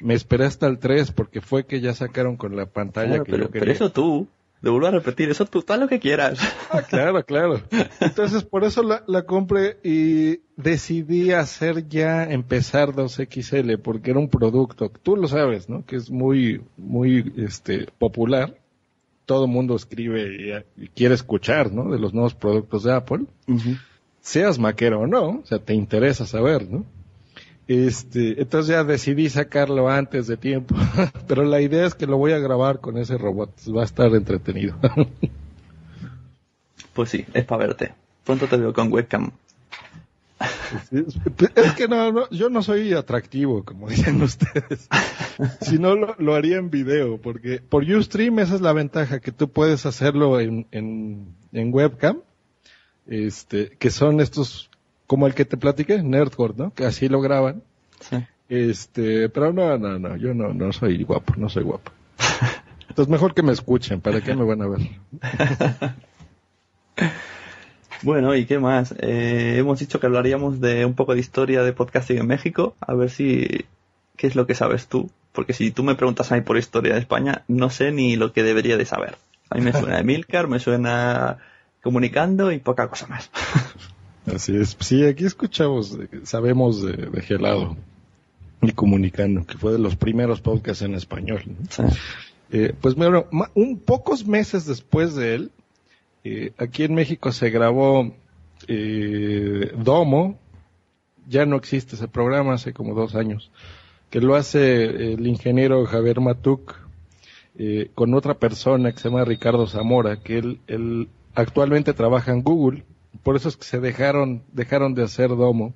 Speaker 3: me esperé hasta el 3 porque fue que ya sacaron con la pantalla
Speaker 2: Claro,
Speaker 3: que
Speaker 2: pero,
Speaker 3: yo quería.
Speaker 2: pero eso tú, te vuelvo a repetir, eso tú, haz lo que quieras.
Speaker 3: Ah, claro, claro. Entonces, por eso la, la compré y decidí hacer ya empezar 2XL porque era un producto, tú lo sabes, ¿no? Que es muy, muy, este, popular. Todo el mundo escribe y, y quiere escuchar, ¿no? De los nuevos productos de Apple. Seas maquero o no, o sea, te interesa saber, ¿no? Este, entonces ya decidí sacarlo antes de tiempo, pero la idea es que lo voy a grabar con ese robot, va a estar entretenido.
Speaker 2: Pues sí, es para verte. Pronto te veo con webcam.
Speaker 3: Es, que no, no, yo no soy atractivo, como dicen ustedes. Si no, lo, lo haría en video, porque por Ustream esa es la ventaja, que tú puedes hacerlo en, en, en webcam, este, que son estos, como el que te platiqué, Nerdcore, ¿no? Que así lo graban.
Speaker 2: Sí.
Speaker 3: Este, pero no, no, no, yo no, no soy guapo, no soy guapo. Entonces mejor que me escuchen, ¿para qué me van a ver?
Speaker 2: Bueno, ¿y qué más? Eh, hemos dicho que hablaríamos de un poco de historia de podcasting en México. A ver si... ¿Qué es lo que sabes tú? Porque si tú me preguntas a mí por historia de España, no sé ni lo que debería de saber. A mí me suena Emilcar, me suena comunicando y poca cosa más.
Speaker 3: Así es. Sí, aquí escuchamos, eh, sabemos de, de Gelado y Comunicando, que fue de los primeros podcasts en español.
Speaker 2: Sí.
Speaker 3: Eh, pues bueno, un pocos meses después de él, eh, aquí en México se grabó eh, Domo, ya no existe ese programa hace como dos años, que lo hace el ingeniero Javier Matuk eh, con otra persona que se llama Ricardo Zamora, que él, él actualmente trabaja en Google, por eso es que se dejaron, dejaron de hacer Domo,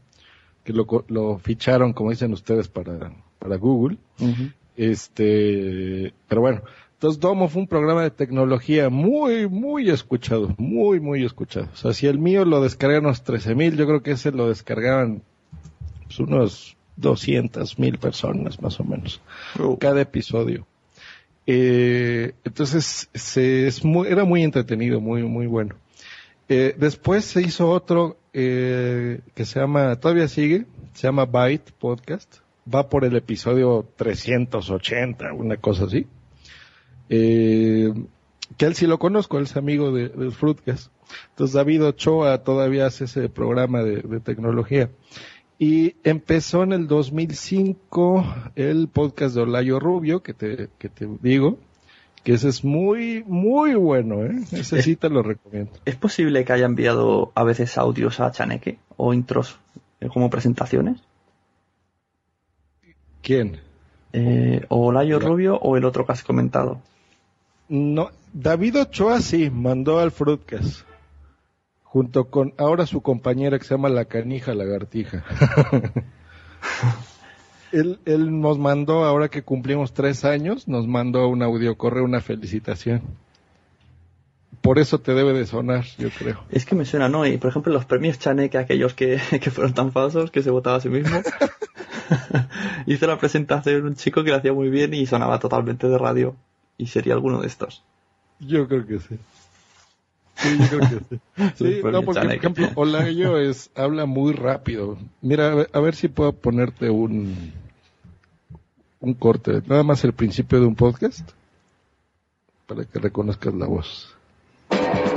Speaker 3: que lo, lo ficharon, como dicen ustedes, para, para Google. Este, pero bueno, entonces Domo fue un programa de tecnología muy, muy escuchado, muy, muy escuchado. O sea, si el mío lo descargaron unos 13 mil, yo creo que ese lo descargaban pues, unos 200 mil personas más o menos,
Speaker 2: Uh,
Speaker 3: cada episodio. Eh, entonces, se, es muy, era muy entretenido, muy, muy bueno. Eh, después se hizo otro eh, que se llama, todavía sigue, se llama Byte Podcast. Va por el episodio 380, una cosa así. Eh, que él sí lo conozco, él es amigo de, del Fruitcast. Entonces David Ochoa todavía hace ese programa de, de tecnología. Y empezó en el 2005 el podcast de Olayo Rubio, que te, que te digo, que ese es muy, muy bueno, ¿eh? Ese sí te lo recomiendo.
Speaker 2: ¿Es posible que haya enviado a veces audios a Chaneque o intros eh, como presentaciones?
Speaker 3: ¿Quién?
Speaker 2: Eh, o Layo
Speaker 3: Ya.
Speaker 2: Rubio o el otro que has comentado.
Speaker 3: No, David Ochoa sí, mandó al Fruitcast. Junto con ahora su compañera que se llama La Canija Lagartija. él, él nos mandó, ahora que cumplimos tres años, nos mandó un audio correo, una felicitación. Por eso te debe de sonar, yo creo.
Speaker 2: Es que me suena, ¿no? Y por ejemplo, los premios Chaneque, aquellos que, que fueron tan falsos que se votaba a sí mismo. Hizo la presentación un chico que lo hacía muy bien y sonaba totalmente de radio. Y sería alguno de estos.
Speaker 3: Yo creo que sí. Sí, yo creo que sí. Sí, no, porque, por ejemplo, Olayo es, habla muy rápido. Mira, a ver, a ver si puedo ponerte un, un corte, nada más el principio de un podcast, para que reconozcas la voz.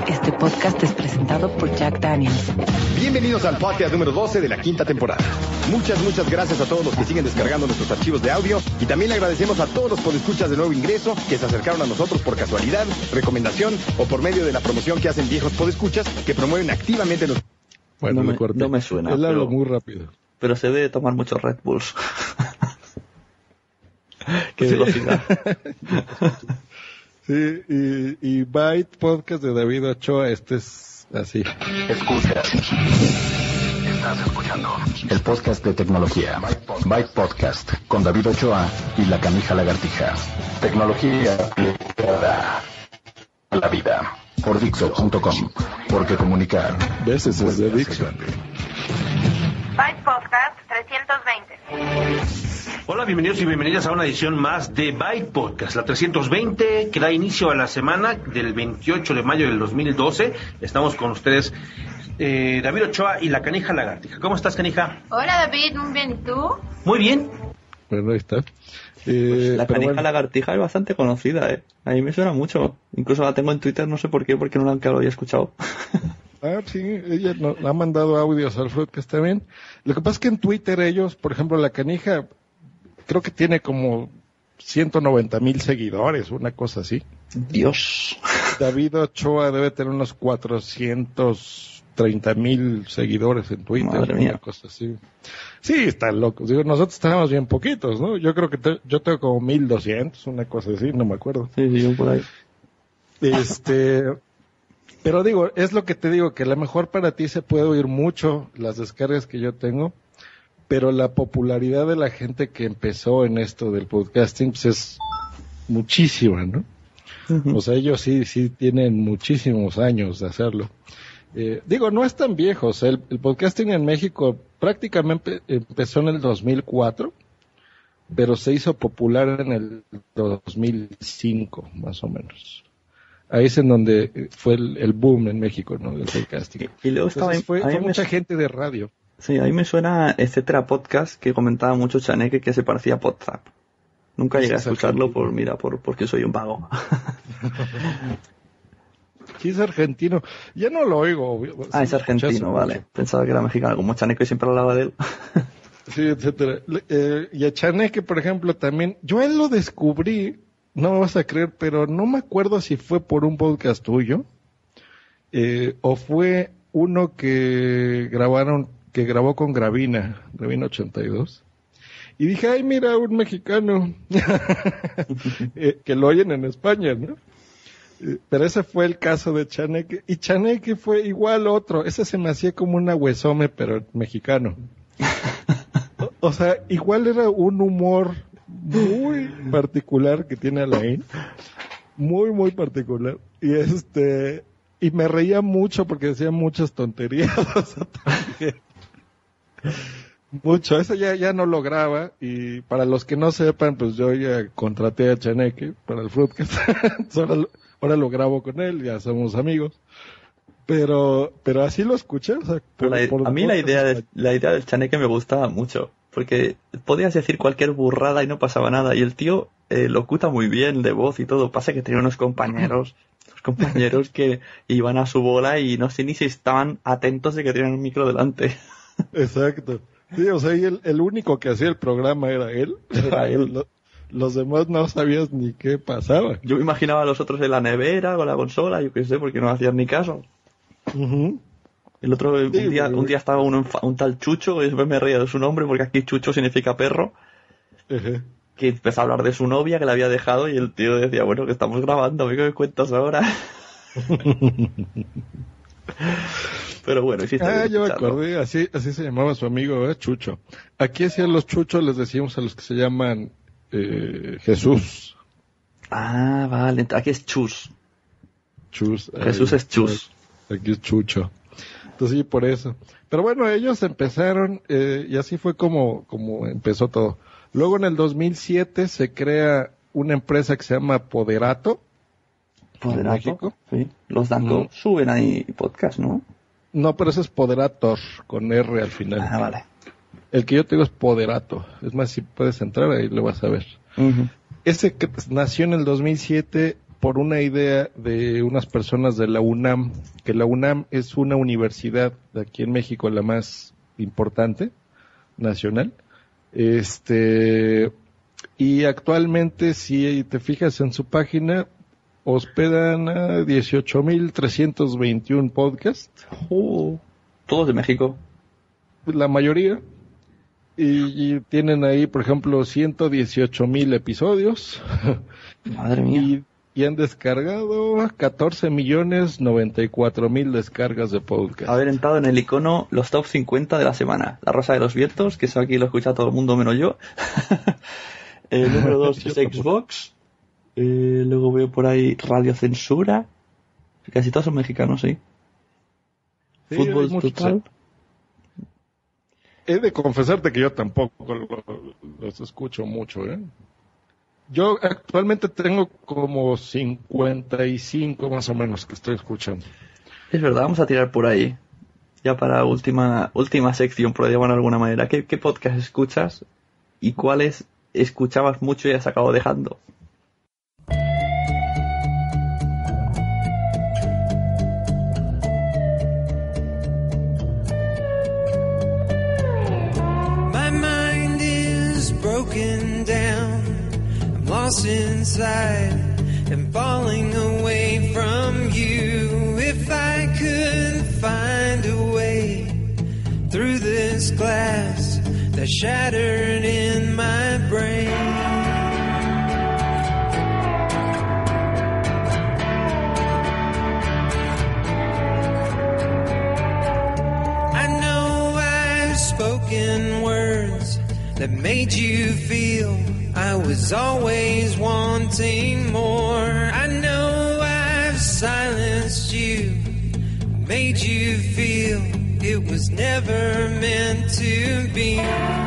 Speaker 6: Este podcast es presentado por Jack Daniels.
Speaker 7: Bienvenidos al podcast número 12 de la quinta temporada. Muchas, muchas gracias a todos los que siguen descargando nuestros archivos de audio y también le agradecemos a todos los podescuchas de nuevo ingreso que se acercaron a nosotros por casualidad, recomendación o por medio de la promoción que hacen viejos podescuchas que promueven activamente los...
Speaker 3: Bueno,
Speaker 2: No me-
Speaker 3: corté.
Speaker 2: no me suena,
Speaker 3: Él habla muy rápido.
Speaker 2: Pero se debe tomar muchos Red Bulls. Qué velocidad.
Speaker 3: Sí, y, y Byte Podcast de David Ochoa, este es así.
Speaker 8: Escucha. Estás escuchando el podcast de tecnología. Byte Podcast con David Ochoa y la canija lagartija. Tecnología aplicada a la vida. Por Dixo.com. Porque comunicar.
Speaker 3: ¿Ves? Ese es de Dixon.
Speaker 9: Byte Podcast 320.
Speaker 10: Hola, bienvenidos y bienvenidas a una edición más de Byte Podcast, la 320 que da inicio a la semana del 28 de mayo del 2012. Estamos con ustedes, eh, David Ochoa y la Canija Lagartija. ¿Cómo estás, Canija?
Speaker 9: Hola David, muy bien, ¿y tú?
Speaker 10: Muy bien.
Speaker 3: Bueno, ahí está. Eh,
Speaker 2: Pues La
Speaker 3: pero
Speaker 2: canija
Speaker 3: bueno,
Speaker 2: lagartija es bastante conocida, ¿eh? A mí me suena mucho. Incluso la tengo en Twitter, no sé por qué, porque no la lo había escuchado.
Speaker 3: Ah, sí, ella no- ha mandado audios al Fruit que está bien. Lo que pasa es que en Twitter ellos, por ejemplo, la canija, creo que tiene como 190 mil seguidores, una cosa así.
Speaker 2: Dios.
Speaker 3: David Ochoa debe tener unos 430 mil seguidores en Twitter,
Speaker 2: Madre
Speaker 3: una
Speaker 2: mía.
Speaker 3: cosa así. Sí, están locos. Digo, nosotros estábamos bien poquitos, ¿no? Yo creo que te- yo tengo como 1200, una cosa así, no me acuerdo.
Speaker 2: Sí, sí, por ahí.
Speaker 3: Este, pero digo, es lo que te digo, que a lo mejor para ti se puede oír mucho las descargas que yo tengo, pero la popularidad de la gente que empezó en esto del podcasting pues es muchísima, ¿no? O sea, ellos sí, sí tienen muchísimos años de hacerlo. Eh, digo, no es tan viejo, o sea, el, el podcasting en México prácticamente empezó en el 2004, pero se hizo popular en el 2005, más o menos. Ahí es en donde fue el, el boom en México, ¿no? Del podcasting.
Speaker 2: Y luego estaba
Speaker 3: Entonces fue, fue mucha gente de radio.
Speaker 2: Sí, a mí me suena etcétera podcast que comentaba mucho Chaneque que se parecía a Podzap. Nunca llegué a escucharlo por, mira, por, porque soy un vago.
Speaker 3: Sí, es argentino. Ya no lo oigo.
Speaker 2: ah, es argentino,
Speaker 3: mucho.
Speaker 2: vale. Pensaba que era mexicano, como Chaneque siempre hablaba de él.
Speaker 3: Sí, etcétera. Eh, y a Chaneque, por ejemplo, también, yo él lo descubrí, no me vas a creer, pero no me acuerdo si fue por un podcast tuyo, eh, o fue uno que grabaron, que grabó con Gravina, Gravina 82. Y dije, ay, mira, un mexicano, Eh, que lo oyen en España, ¿no? Eh, Pero ese fue el caso de Chaneque. Y Chaneque fue igual otro. Ese se me hacía como una huesome, pero mexicano. O, sea, igual era un humor muy particular que tiene Alain. Muy, muy particular. Y este, y me reía mucho porque decía muchas tonterías. o sea, también. Mucho, eso ya, ya no lo graba y para los que no sepan, pues yo ya contraté a Chaneque para el Fruitcast. Entonces, ahora, lo- ahora lo grabo con él, ya somos amigos. Pero, pero así lo escuché, o sea, por-
Speaker 2: La-
Speaker 3: por-
Speaker 2: a mí la idea, de, la idea del Chaneque me gustaba mucho, porque podías decir cualquier burrada y no pasaba nada, y el tío eh, locuta muy bien de voz y todo, pasa que tenía unos compañeros, unos compañeros que iban a su bola y no sé ni si estaban atentos de que tenían un micro delante.
Speaker 3: Exacto. Sí, o sea, y el, el único que hacía el programa era él.
Speaker 2: Era él.
Speaker 3: Lo- los demás no sabías ni qué pasaba.
Speaker 2: Yo me imaginaba a los otros en la nevera con la consola, yo qué sé, porque no hacían ni caso. El otro, un, día,
Speaker 3: pero-
Speaker 2: un día estaba fa- un tal Chucho, y después me reía de su nombre porque aquí Chucho significa perro. Que empezó a hablar de su novia que la había dejado y el tío decía, bueno, que estamos grabando, ¿qué me cuentas ahora? Pero bueno, hiciste
Speaker 3: Ah, yo me acordé, así, así se llamaba su amigo, ¿eh? Chucho. Aquí hacían los chuchos, les decíamos a los que se llaman eh, Jesús.
Speaker 2: Ah, vale, aquí es chus.
Speaker 3: Chus.
Speaker 2: Jesús
Speaker 3: eh,
Speaker 2: es chus.
Speaker 3: Aquí es Chucho. Entonces sí, por eso. Pero bueno, ellos empezaron eh, y así fue como, como empezó todo. Luego en el 2007 se crea una empresa que se llama Poderato.
Speaker 2: Poderato. Sí. Los Danco
Speaker 3: Mm.
Speaker 2: suben ahí podcast, ¿no?
Speaker 3: No, pero ese es Poderator, con R al final.
Speaker 2: Ah, vale.
Speaker 3: El que yo tengo es Poderato. Es más, si puedes entrar ahí lo vas a ver. Ese que nació en el 2007 por una idea de unas personas de la UNAM, que la UNAM es una universidad de aquí en México la más importante nacional. Este y actualmente si te fijas en su página hospedan a 18.321 podcasts.
Speaker 2: Uh, todos de México.
Speaker 3: La mayoría. Y, y tienen ahí, por ejemplo, 118 mil episodios.
Speaker 2: Madre mía.
Speaker 3: Y, y han descargado 14 millones 94 mil descargas de podcast.
Speaker 2: Haber entrado en el icono los top 50 de la semana. La Rosa de los Vientos, que eso aquí lo escucha todo el mundo menos yo. el número 2
Speaker 3: Yo
Speaker 2: es. Xbox. Eh, luego veo por ahí Radio Censura. Casi todos son mexicanos, sí.
Speaker 3: Sí,
Speaker 2: Fútbol. Total.
Speaker 3: He de confesarte que yo tampoco lo- los escucho mucho, ¿eh? Yo actualmente tengo como 55 más o menos que estoy escuchando.
Speaker 2: Es verdad, vamos a tirar por ahí. Ya para última, última sección, por llamar de alguna manera. ¿Qué, qué podcast escuchas y cuáles escuchabas mucho y has acabado dejando?
Speaker 11: Lost inside and falling away from you. If I could find a way through this glass that shattered in my brain. I know I've spoken words that made you feel I was always wanting more. I know I've silenced you, made you feel it was never meant to be.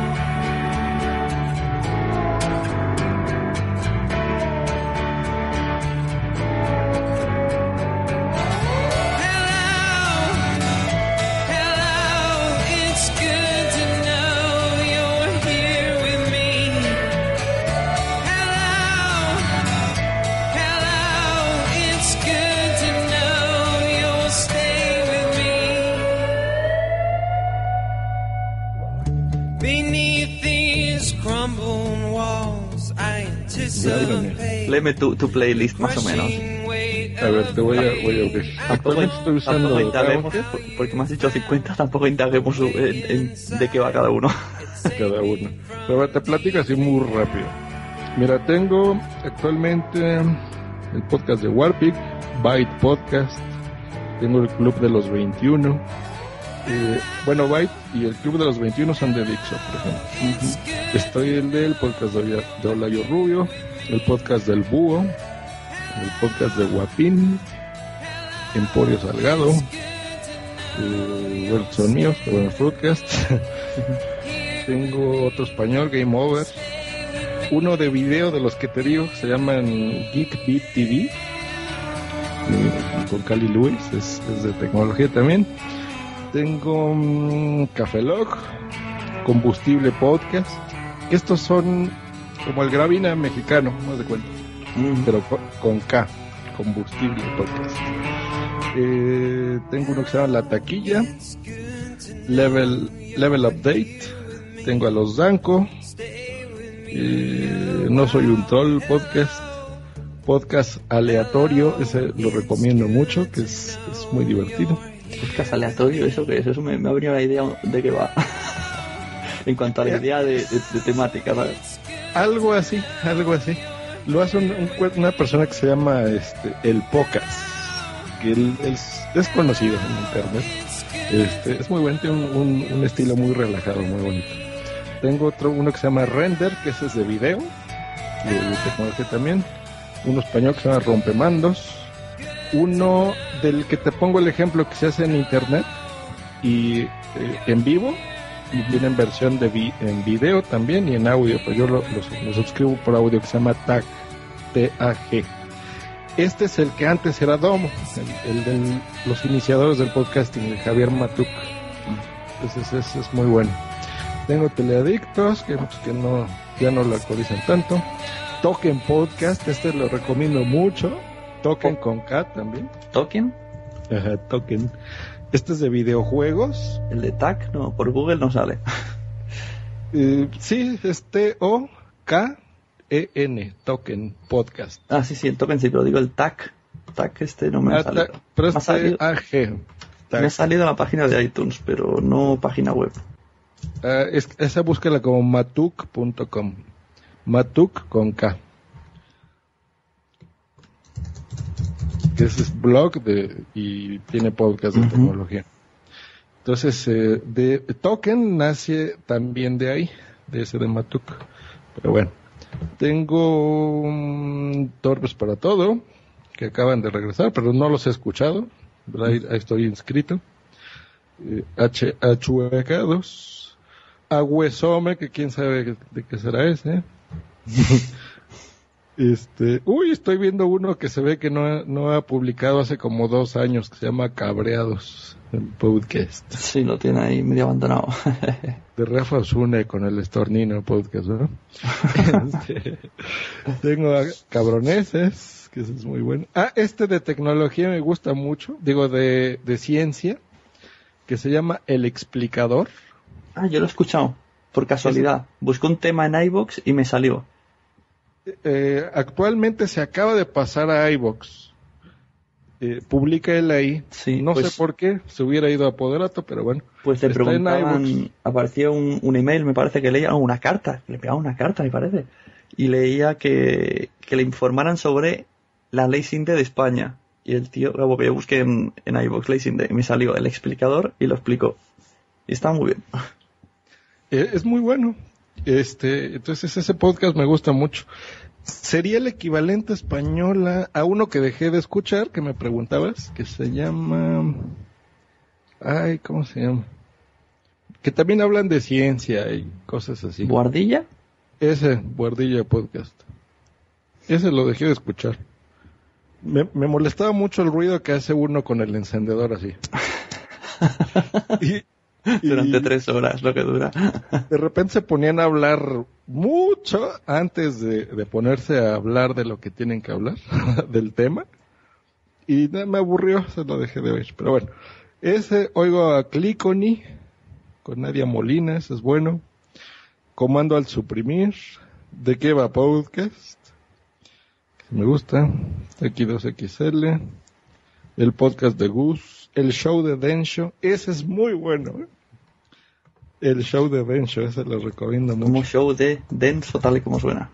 Speaker 2: Léeme tu, tu playlist más o menos.
Speaker 3: A ver, te voy a, voy a.
Speaker 2: Tampoco,
Speaker 3: Actualmente estoy usando
Speaker 2: tampoco indaguemos,
Speaker 3: Download.
Speaker 2: por- porque me has dicho 50, tampoco indaguemos en, en de qué va cada uno.
Speaker 3: cada uno. Pero a ver, te platico así muy rápido. Mira, tengo actualmente el podcast de Warpic, Byte Podcast, tengo el Club de los 21. eh, bueno, Byte y el Club de los 21 son de Dixo, por ejemplo. Estoy el del podcast de, de Olayo Rubio, el podcast del Búho, el podcast de Guapín, Emporio Salgado, eh, bueno, son míos, pero bueno, Fruitcast. Tengo otro español, Game Over. Uno de video de los que te digo, se llaman Geek Beat TV. eh, con Cali Luis, es, es de tecnología también. Tengo mm, Café Log, Combustible Podcast. Estos son como el Gravina mexicano, no de cuenta. Pero con, con K, Combustible Podcast. Eh, tengo uno que se llama La Taquilla, Level, Level Update, tengo a los Danco, eh, No Soy un Troll Podcast, Podcast Aleatorio, ese lo recomiendo mucho, que es, es muy divertido.
Speaker 2: Podcast aleatorio, ¿eso qué es? Eso me, me venido la idea de qué va. en cuanto a la idea de, de- de temática, ¿sabes?
Speaker 3: Algo así, algo así. Lo hace un- una persona que se llama este, el Pocas, que él es desconocido en internet. Este, es muy bueno, tiene un, un- estilo muy relajado, muy bonito. Tengo otro, uno que se llama Render, que ese es de video, de, de también. Uno español que se llama Rompemandos. Uno del que te pongo el ejemplo que se hace en internet y eh, en vivo viene en versión de vi- en video también y en audio, pues yo lo, lo- lo suscribo por audio que se llama TAG, T-A-G. Este es el que antes era Domo, el, el de los iniciadores del podcasting, el Javier Matuk. Entonces ese es muy bueno. Tengo Teleadictos, que, pues, que no, ya no lo actualizan tanto. Token Podcast, este lo recomiendo mucho. Token con K también.
Speaker 2: ¿Token?
Speaker 3: Ajá, Token. Este es de videojuegos.
Speaker 2: El de TAC, no, por Google no sale.
Speaker 3: Eh, sí, es T-O-K-E-N, Token Podcast.
Speaker 2: Ah, sí, sí, el token sí, pero digo el TAC. TAC este no me ha
Speaker 3: Ah,
Speaker 2: salido.
Speaker 3: pero
Speaker 2: me, ha
Speaker 3: es
Speaker 2: salido
Speaker 3: T-A-G.
Speaker 2: me ha salido en la página de iTunes, pero no página web.
Speaker 3: Ah, es- esa búsquela como matuk.com. Matuk con K. Que es blog de, y tiene podcast de tecnología. Entonces, eh, de Token nace también de ahí, de ese de Matuk. Pero bueno, tengo um, Torbes para todo, que acaban de regresar, pero no los he escuchado. Ahí, ahí estoy inscrito. Eh, H, Achuecados. Agüesome, que quién sabe de qué será ese. este, uy, estoy viendo uno que se ve que no ha, no ha publicado hace como dos años, que se llama Cabreados, el podcast.
Speaker 2: Sí, lo tiene ahí medio abandonado.
Speaker 3: De Rafa Osuna con el Estornino podcast, ¿no? Este, tengo a Cabroneses, que ese es muy bueno. Ah, este de tecnología me gusta mucho, digo de, de ciencia, que se llama El Explicador.
Speaker 2: ah, yo lo he escuchado, por casualidad. Busqué un tema en iBox y me salió.
Speaker 3: Eh, actualmente se acaba de pasar a iBox. Eh, publica él ahí. no
Speaker 2: pues-
Speaker 3: sé por qué, se hubiera ido a Poderato, pero bueno.
Speaker 2: Pues le preguntaban, aparecía un, un email, me parece que leía, una carta, le pegaba una carta, me parece. Y leía que, que le informaran sobre la ley Sinde de España. Y el tío, luego que yo busqué en, en iVoox ley Sinde, y me salió el explicador y lo explicó. Y está muy bien.
Speaker 3: Eh, es muy bueno. Este, entonces ese podcast me gusta mucho. Sería el equivalente español a, a uno que dejé de escuchar, que me preguntabas, que se llama... Ay, ¿cómo se llama? Que también hablan de ciencia y cosas así.
Speaker 2: ¿Guardilla?
Speaker 3: Ese, Guardilla Podcast. Ese lo dejé de escuchar. Me, me molestaba mucho el ruido que hace uno con el encendedor así. Y-
Speaker 2: Durante tres horas, lo que dura.
Speaker 3: de repente se ponían a hablar mucho antes de, de ponerse a hablar de lo que tienen que hablar, del tema. Y me aburrió, se lo dejé de oír. Pero bueno, ese oigo a Clicony con Nadia Molina, ese es bueno. Comando al suprimir, de qué va podcast, me gusta, X2XL, el podcast de Gus, el show de Densho, ese es muy bueno. ¿eh? El show de Densho, ese lo recomiendo mucho.
Speaker 2: Como show de denso, tal y como suena.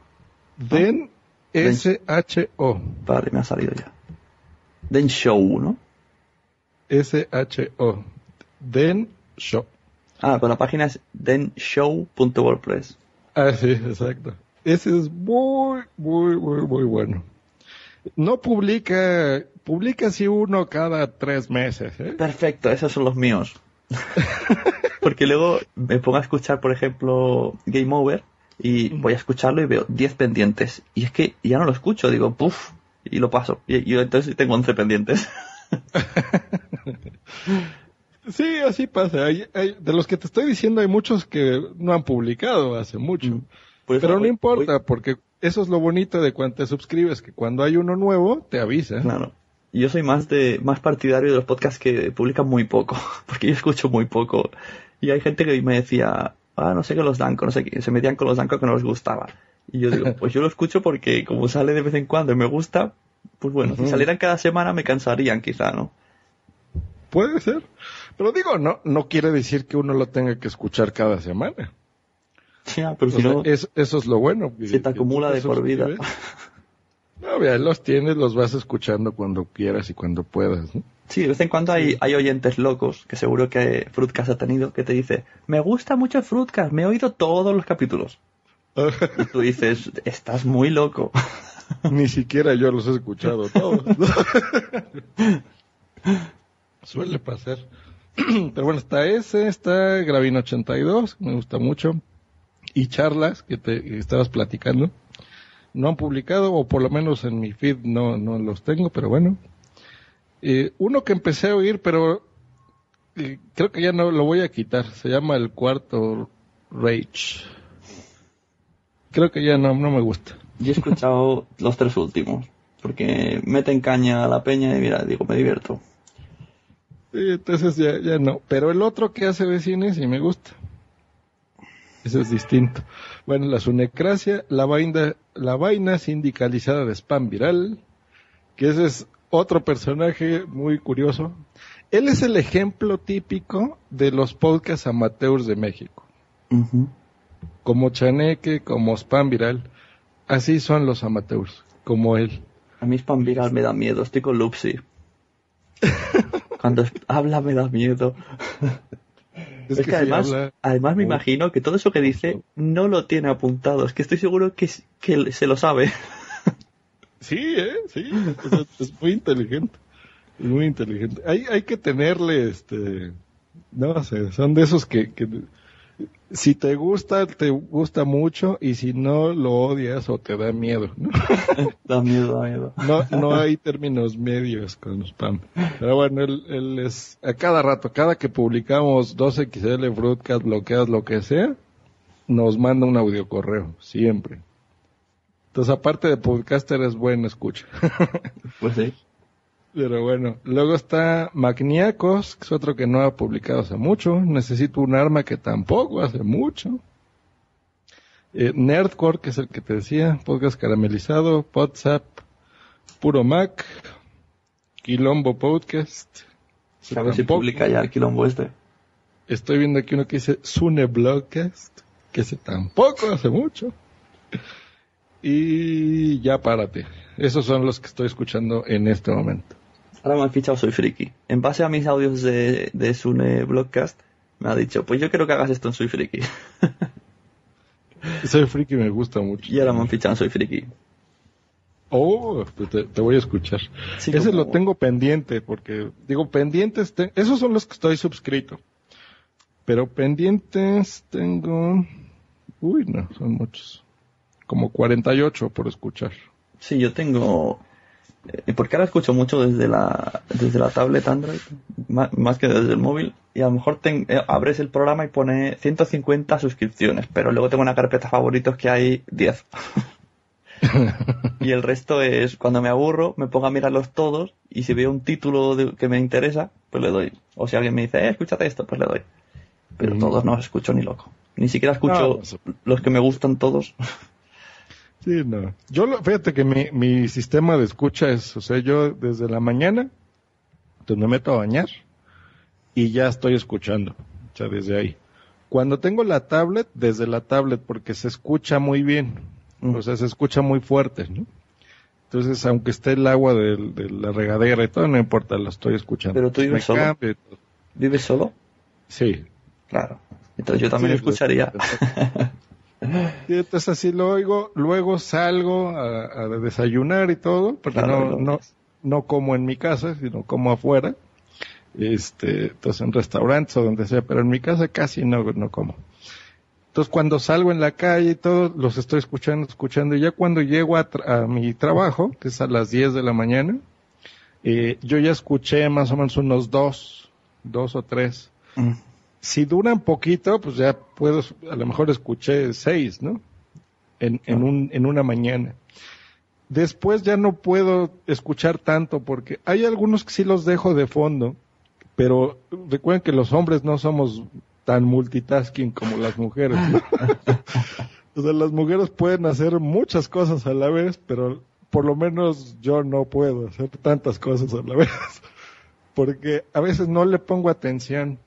Speaker 3: Den S-H-O.
Speaker 2: Vale, me ha salido ya. Den show, ¿no?
Speaker 3: S-H-O. Den Show.
Speaker 2: Ah, pero la página es denshow.wordpress.
Speaker 3: Ah, sí, exacto. Ese es muy, muy, muy, muy bueno. No publica, publica así uno cada tres meses, ¿eh?
Speaker 2: Perfecto, esos son los míos. Porque luego me pongo a escuchar, por ejemplo, Game Over y voy a escucharlo y veo 10 pendientes. Y es que ya no lo escucho, digo, puff, y lo paso. Y yo entonces tengo 11 pendientes.
Speaker 3: Sí, así pasa. Hay- hay- de los que te estoy diciendo hay muchos que no han publicado hace mucho.
Speaker 2: Eso
Speaker 3: Pero no
Speaker 2: voy-
Speaker 3: importa, porque eso es lo bonito de cuando te suscribes, que cuando hay uno nuevo, te avisa.
Speaker 2: Claro. Yo soy más de más partidario de los podcasts que publican muy poco, porque yo escucho muy poco. Y hay gente que me decía, ah, no sé qué los Danco, no sé qué, se metían con los Danco que no les gustaba. Y yo digo, pues yo lo escucho porque como sale de vez en cuando y me gusta, pues bueno, si salieran cada semana me cansarían quizá, ¿no?
Speaker 3: Puede ser. Pero digo, no, no quiere decir que uno lo tenga que escuchar cada semana.
Speaker 2: Ya, pero
Speaker 3: O
Speaker 2: si
Speaker 3: sea,
Speaker 2: no,
Speaker 3: es- eso es lo bueno.
Speaker 2: se te acumula de por vida.
Speaker 3: No, ya los tienes, los vas escuchando cuando quieras y cuando puedas. ¿no?
Speaker 2: Sí, de vez en cuando hay, hay oyentes locos, que seguro que Fruitcast ha tenido, que te dice, me gusta mucho Fruitcast, me he oído todos los capítulos. Y tú dices, estás muy loco.
Speaker 3: Ni siquiera yo los he escuchado todos. Suele pasar. Pero bueno, está ese, está Gravino 82, me gusta mucho. Y charlas que te que estabas platicando. No han publicado, o por lo menos en mi feed no, no los tengo, pero bueno. Eh, uno que empecé a oír, pero eh, creo que ya no lo voy a quitar. Se llama El Cuarto Rage. Creo que ya no, no me gusta.
Speaker 2: Yo he escuchado los tres últimos, porque meten caña a la peña y mira, digo, me divierto.
Speaker 3: Sí, entonces ya, ya no. Pero el otro que hace de cine sí me gusta. Ese es distinto. Bueno, la sunecracia, la vaina, la vaina sindicalizada de spam viral, que ese es otro personaje muy curioso. Él es el ejemplo típico de los podcasts amateurs de México. Como Chaneque, como spam viral. Así son los amateurs, como él.
Speaker 2: A mí Spam Viral me da miedo, estoy con Lupsi. Cuando habla me da miedo.
Speaker 3: Es
Speaker 2: Es,
Speaker 3: que
Speaker 2: además,
Speaker 3: habla
Speaker 2: además me imagino que todo eso que dice no lo tiene apuntado. Es que estoy seguro que, que se lo sabe.
Speaker 3: Sí, ¿eh? Sí, o sea, es muy inteligente. Es muy inteligente. Hay, hay que tenerle, este, no sé, son de esos que, que si te gusta, te gusta mucho y si no, lo odias o te da miedo. ¿no?
Speaker 2: da miedo, da miedo.
Speaker 3: No, no hay términos medios con spam. Pero bueno, él, él es, a cada rato, cada que publicamos 2XL, Broadcast, bloqueas, lo que sea, nos manda un audio correo, siempre. Entonces, aparte de podcaster, es bueno escucha.
Speaker 2: Pues sí.
Speaker 3: Pero bueno, luego está Magniacos, que es otro que no ha publicado hace mucho. Necesito un arma que tampoco hace mucho. Eh, Nerdcore, que es el que te decía, podcast caramelizado, WhatsApp, Puro Mac, Quilombo Podcast.
Speaker 2: Ver si publica ya el quilombo este.
Speaker 3: Estoy viendo aquí uno que dice Sune Blogcast, que ese tampoco hace mucho. Y ya párate. Esos son los que estoy escuchando en este momento.
Speaker 2: Ahora me han fichado Soy Friki. En base a mis audios de, de Sune Blogcast, me ha dicho, pues yo quiero que hagas esto en Soy Friki.
Speaker 3: Soy friki me gusta mucho.
Speaker 2: Y ahora me han fichado en Soy Friki.
Speaker 3: Oh, pues te, te voy a escuchar.
Speaker 2: Sí,
Speaker 3: Ese
Speaker 2: como-
Speaker 3: lo tengo pendiente, porque digo pendientes, te- esos son los que estoy suscrito. Pero pendientes tengo, uy, no, son muchos. Como 48 por escuchar.
Speaker 2: Sí, yo tengo... porque ahora escucho mucho desde la, desde la tablet Android, más, que desde el móvil, y a lo mejor ten- eh, abres el programa y pone 150 suscripciones, pero luego tengo una carpeta favoritos que hay 10. y el resto es, cuando me aburro, me pongo a mirarlos todos, y si veo un título de- que me interesa, pues le doy. O si alguien me dice, eh, escúchate esto, pues le doy. Pero
Speaker 3: Mm.
Speaker 2: todos no los escucho ni loco. Ni siquiera escucho
Speaker 3: No,
Speaker 2: los que me gustan todos.
Speaker 3: Sí, no. Yo, lo- fíjate que mi, mi sistema de escucha es, o sea, yo desde la mañana, pues me meto a bañar y ya estoy escuchando, o sea, desde ahí. Cuando tengo la tablet, desde la tablet, porque se escucha muy bien, o sea, se escucha muy fuerte, ¿no? Entonces, aunque esté el agua de, la regadera y todo, no importa, lo estoy escuchando.
Speaker 2: Pero tú vives
Speaker 3: Me
Speaker 2: solo.
Speaker 3: cambio.
Speaker 2: ¿Vives solo?
Speaker 3: Sí.
Speaker 2: Claro. Entonces yo también
Speaker 3: Sí,
Speaker 2: escucharía.
Speaker 3: Y entonces así lo oigo, luego salgo a, a desayunar y todo, porque
Speaker 2: Claro,
Speaker 3: no, no, no como en mi casa, sino como afuera. Este, entonces en restaurantes o donde sea, pero en mi casa casi no, no como. Entonces cuando salgo en la calle y todo, los estoy escuchando, escuchando, y ya cuando llego a, tra- a mi trabajo, que es a las 10 de la mañana, eh, yo ya escuché más o menos unos dos, dos o tres.
Speaker 2: Mm.
Speaker 3: Si duran poquito, pues ya puedo, a lo mejor escuché seis, ¿no? En, en, un, en una mañana. Después ya no puedo escuchar tanto porque hay algunos que sí los dejo de fondo, pero recuerden que los hombres no somos tan multitasking como las mujeres. ¿no? o sea, las mujeres pueden hacer muchas cosas a la vez, pero por lo menos yo no puedo hacer tantas cosas a la vez. Porque a veces no le pongo atención.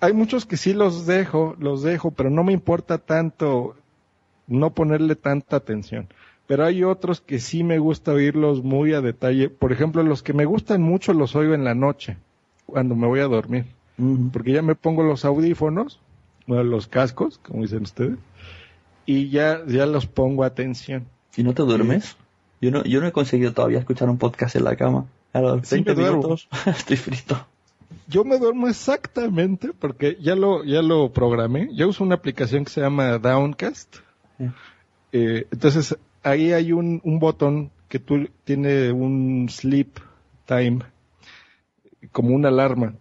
Speaker 3: Hay muchos que sí los dejo, los dejo, pero no me importa tanto no ponerle tanta atención. Pero hay otros que sí me gusta oírlos muy a detalle. Por ejemplo, los que me gustan mucho los oigo en la noche, cuando me voy a dormir. Porque ya me pongo los audífonos, o los cascos, como dicen ustedes, y ya, ya los pongo atención.
Speaker 2: ¿Y no te duermes? Yo no, yo no he conseguido todavía escuchar un podcast en la cama. A los
Speaker 3: Sí,
Speaker 2: 20
Speaker 3: me duermo.
Speaker 2: minutos estoy frito.
Speaker 3: Yo me duermo exactamente porque ya lo, ya lo programé. Yo uso una aplicación que se llama Downcast. Eh, entonces, ahí hay un, un botón que tú tiene un sleep time, como una alarma.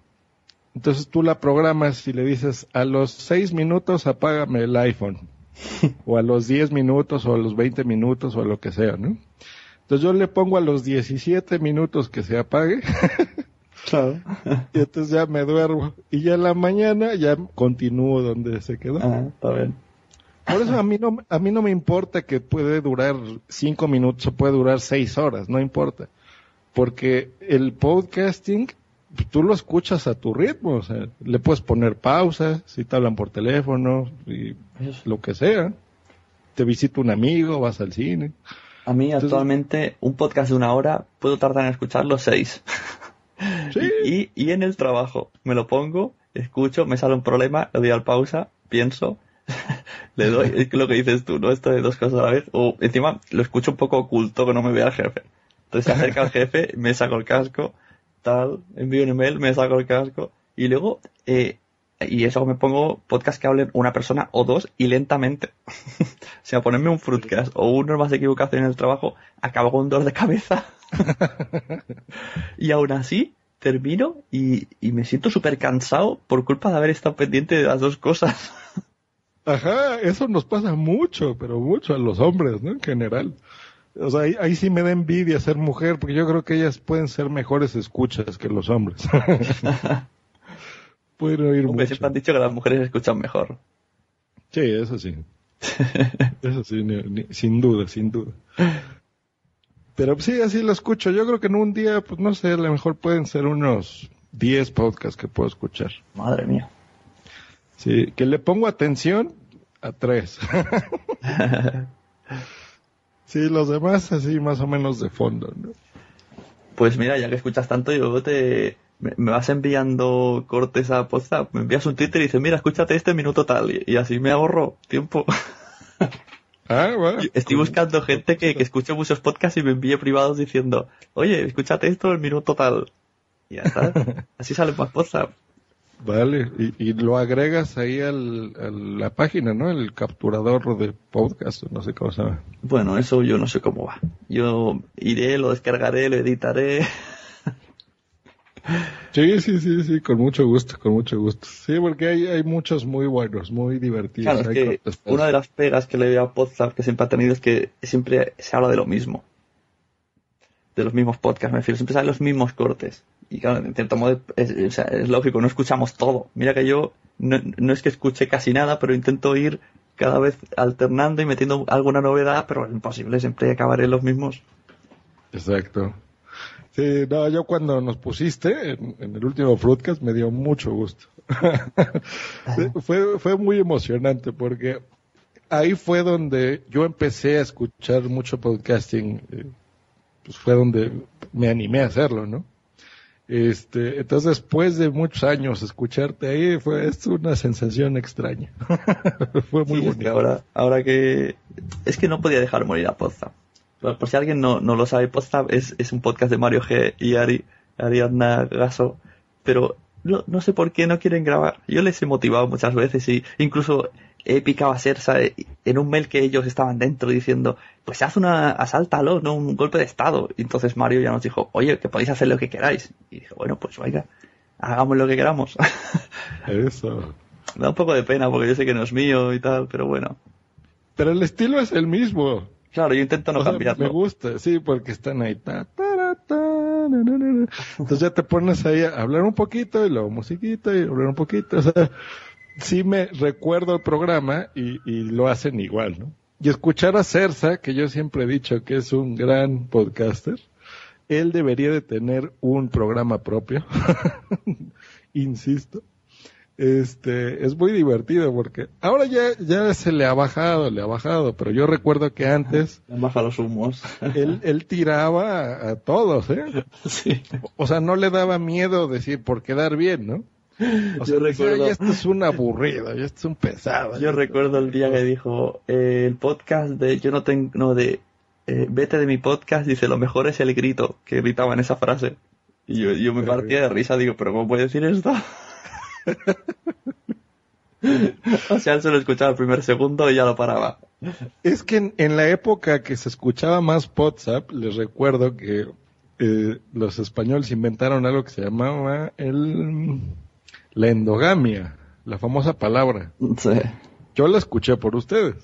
Speaker 3: Entonces tú la programas y le dices, a los seis minutos apágame el iPhone. o a los 10 minutos, o a los 20 minutos, o a lo que sea, ¿no? Entonces yo le pongo a los 17 minutos que se apague.
Speaker 2: Claro.
Speaker 3: y entonces ya me duermo. Y ya en la mañana ya continúo donde se quedó.
Speaker 2: Ah, está bien.
Speaker 3: Por eso a mí no, a mí no me importa que puede durar cinco minutos o puede durar seis horas, no importa. Porque el podcasting, tú lo escuchas a tu ritmo, o sea, le puedes poner pausa si te hablan por teléfono y lo que sea. Te visita un amigo, vas al cine.
Speaker 2: A mí actualmente un podcast de una hora puedo tardar en escucharlo seis. y, y en el trabajo me lo pongo, escucho, me sale un problema, le doy al pausa, pienso, le doy, es lo que dices tú, ¿no? Esto de dos cosas a la vez. O encima lo escucho un poco oculto que no me vea el jefe. Entonces se acerca el jefe, me saco el casco, tal, envío un email, me saco el casco. Y luego, eh, y eso me pongo podcast que hablen una persona o dos y lentamente. o sea, ponerme un fruitcast o una más equivocación en el trabajo, acabo con un dolor de cabeza. y aún así, termino y, y me siento súper cansado por culpa de haber estado pendiente de las dos cosas.
Speaker 3: Ajá, eso nos pasa mucho, pero mucho a los hombres, ¿no? En general. O sea, ahí, ahí sí me da envidia ser mujer, porque yo creo que ellas pueden ser mejores escuchas que los hombres. pueden oír
Speaker 2: Hombre,
Speaker 3: mucho.
Speaker 2: siempre han dicho que las mujeres escuchan mejor.
Speaker 3: Sí, eso sí. Eso sí, ni- ni- sin duda, sin duda. Pero sí, así lo escucho. Yo creo que en un día, pues no sé, a lo mejor pueden ser unos 10 podcasts que puedo escuchar.
Speaker 2: Madre mía.
Speaker 3: Sí, que le pongo atención a tres. sí, los demás así más o menos de fondo, ¿no?
Speaker 2: Pues mira, ya que escuchas tanto, yo te me, vas enviando cortes a WhatsApp, me envías un Twitter y dices, mira, escúchate este minuto tal, y así me ahorro tiempo.
Speaker 3: Ah, bueno.
Speaker 2: Estoy buscando gente que, que escuche muchos podcasts y me envíe privados diciendo, oye, escúchate esto el minuto tal. Y ya está. Así sale más WhatsApp.
Speaker 3: Vale, y, y lo agregas ahí al, a la página, ¿no? El capturador de podcast, no sé cómo se llama.
Speaker 2: Bueno, eso yo no sé cómo va. Yo iré, lo descargaré, lo editaré.
Speaker 3: Sí, sí, sí, sí, con mucho gusto, con mucho gusto. Sí, porque hay, hay muchos muy buenos, muy divertidos.
Speaker 2: Claro, es que una de las pegas que le veo a WhatsApp que siempre ha tenido es que siempre se habla de lo mismo. De los mismos podcasts, me refiero. Siempre salen los mismos cortes. Y claro, en cierto modo es, lógico, no escuchamos todo. Mira que yo no, no es que escuche casi nada, pero intento ir cada vez alternando y metiendo alguna novedad, pero es imposible, siempre acabaré en los mismos.
Speaker 3: Exacto. Sí, no, yo cuando nos pusiste en, en el último Fruitcast me dio mucho gusto. fue, fue muy emocionante porque ahí fue donde yo empecé a escuchar mucho podcasting. eh, Pues fue donde me animé a hacerlo, ¿no? Este, entonces después de muchos años escucharte ahí fue es una sensación extraña. fue muy
Speaker 2: Sí, es
Speaker 3: bonito.
Speaker 2: que ahora, ahora que... Es que no podía dejar morir a Podzap. Por, si alguien no, no lo sabe, Podzap es, es un podcast de Mario G y Ari, Ariadna Gaso, pero no, no sé por qué no quieren grabar. Yo les he motivado muchas veces y incluso he picado a Sersa en un mail que ellos estaban dentro diciendo, pues haz una, asáltalo, no un golpe de estado. Y entonces Mario ya nos dijo, oye, que podéis hacer lo que queráis. Y dije, bueno, pues venga, hagamos lo que queramos.
Speaker 3: Eso.
Speaker 2: Me da un poco de pena porque yo sé que no es mío y tal, pero bueno.
Speaker 3: Pero el estilo es el mismo.
Speaker 2: Claro, yo intento no
Speaker 3: O sea. Me gusta, sí, porque están ahí. ta, tara, ta, na, na, na, na. Entonces ya te pones ahí a hablar un poquito y luego musiquita y hablar un poquito. O sea, sí me recuerdo el programa y, y lo hacen igual, ¿no? Y escuchar a Cersa, que yo siempre he dicho que es un gran podcaster, él debería de tener un programa propio, insisto. Este, es muy divertido porque ahora ya, ya se le ha bajado, le ha bajado, pero yo recuerdo que antes
Speaker 2: Baja los humos.
Speaker 3: él, él tiraba a, a todos, ¿eh?
Speaker 2: Sí.
Speaker 3: O sea, no le daba miedo decir por quedar bien, ¿no? O sea,
Speaker 2: Yo recuerdo-
Speaker 3: "Ay, esto es un aburrido, esto es un pesado.
Speaker 2: Yo recuerdo el día que dijo eh, el podcast de yo no tengo no de eh, vete de mi podcast dice lo mejor es el grito que gritaba en esa frase y yo, yo me partía de risa digo pero cómo puede decir esto o sea él se lo escuchaba el primer segundo y ya lo paraba
Speaker 3: Es que en, en la época que se escuchaba más WhatsApp, les recuerdo que eh, los españoles inventaron algo que se llamaba el la endogamia, la famosa palabra.
Speaker 2: Sí.
Speaker 3: Yo la escuché por ustedes.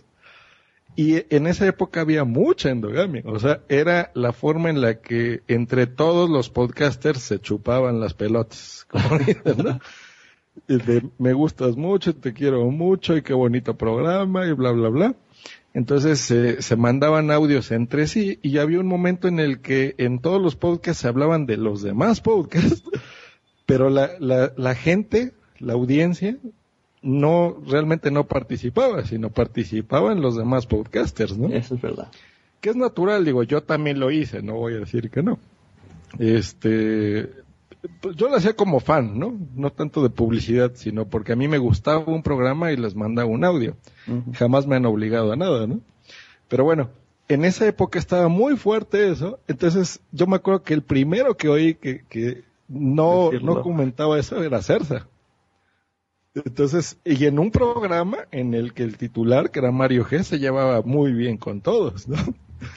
Speaker 3: Y en esa época había mucha endogamia. O sea, era la forma en la que entre todos los podcasters se chupaban las pelotas. Como dicen, ¿no? De, me gustas mucho, te quiero mucho y qué bonito programa y bla, bla, bla. Entonces se se mandaban audios entre sí y había un momento en el que en todos los podcasts se hablaban de los demás podcasts, pero la, la, la gente, la audiencia, no realmente no participaba, sino participaban los demás podcasters, ¿no?
Speaker 2: eso es verdad
Speaker 3: Que es natural, digo, yo también lo hice, no voy a decir que no. Este, yo lo hacía como fan, ¿no? No tanto de publicidad, sino porque a mí me gustaba un programa y les mandaba un audio. Jamás me han obligado a nada, ¿no? Pero bueno, en esa época estaba muy fuerte eso, entonces yo me acuerdo que el primero que oí que, que no,
Speaker 2: Decirlo.
Speaker 3: no comentaba eso era Cersa. Entonces, y en un programa en el que el titular, que era Mario G, se llevaba muy bien con todos, ¿no?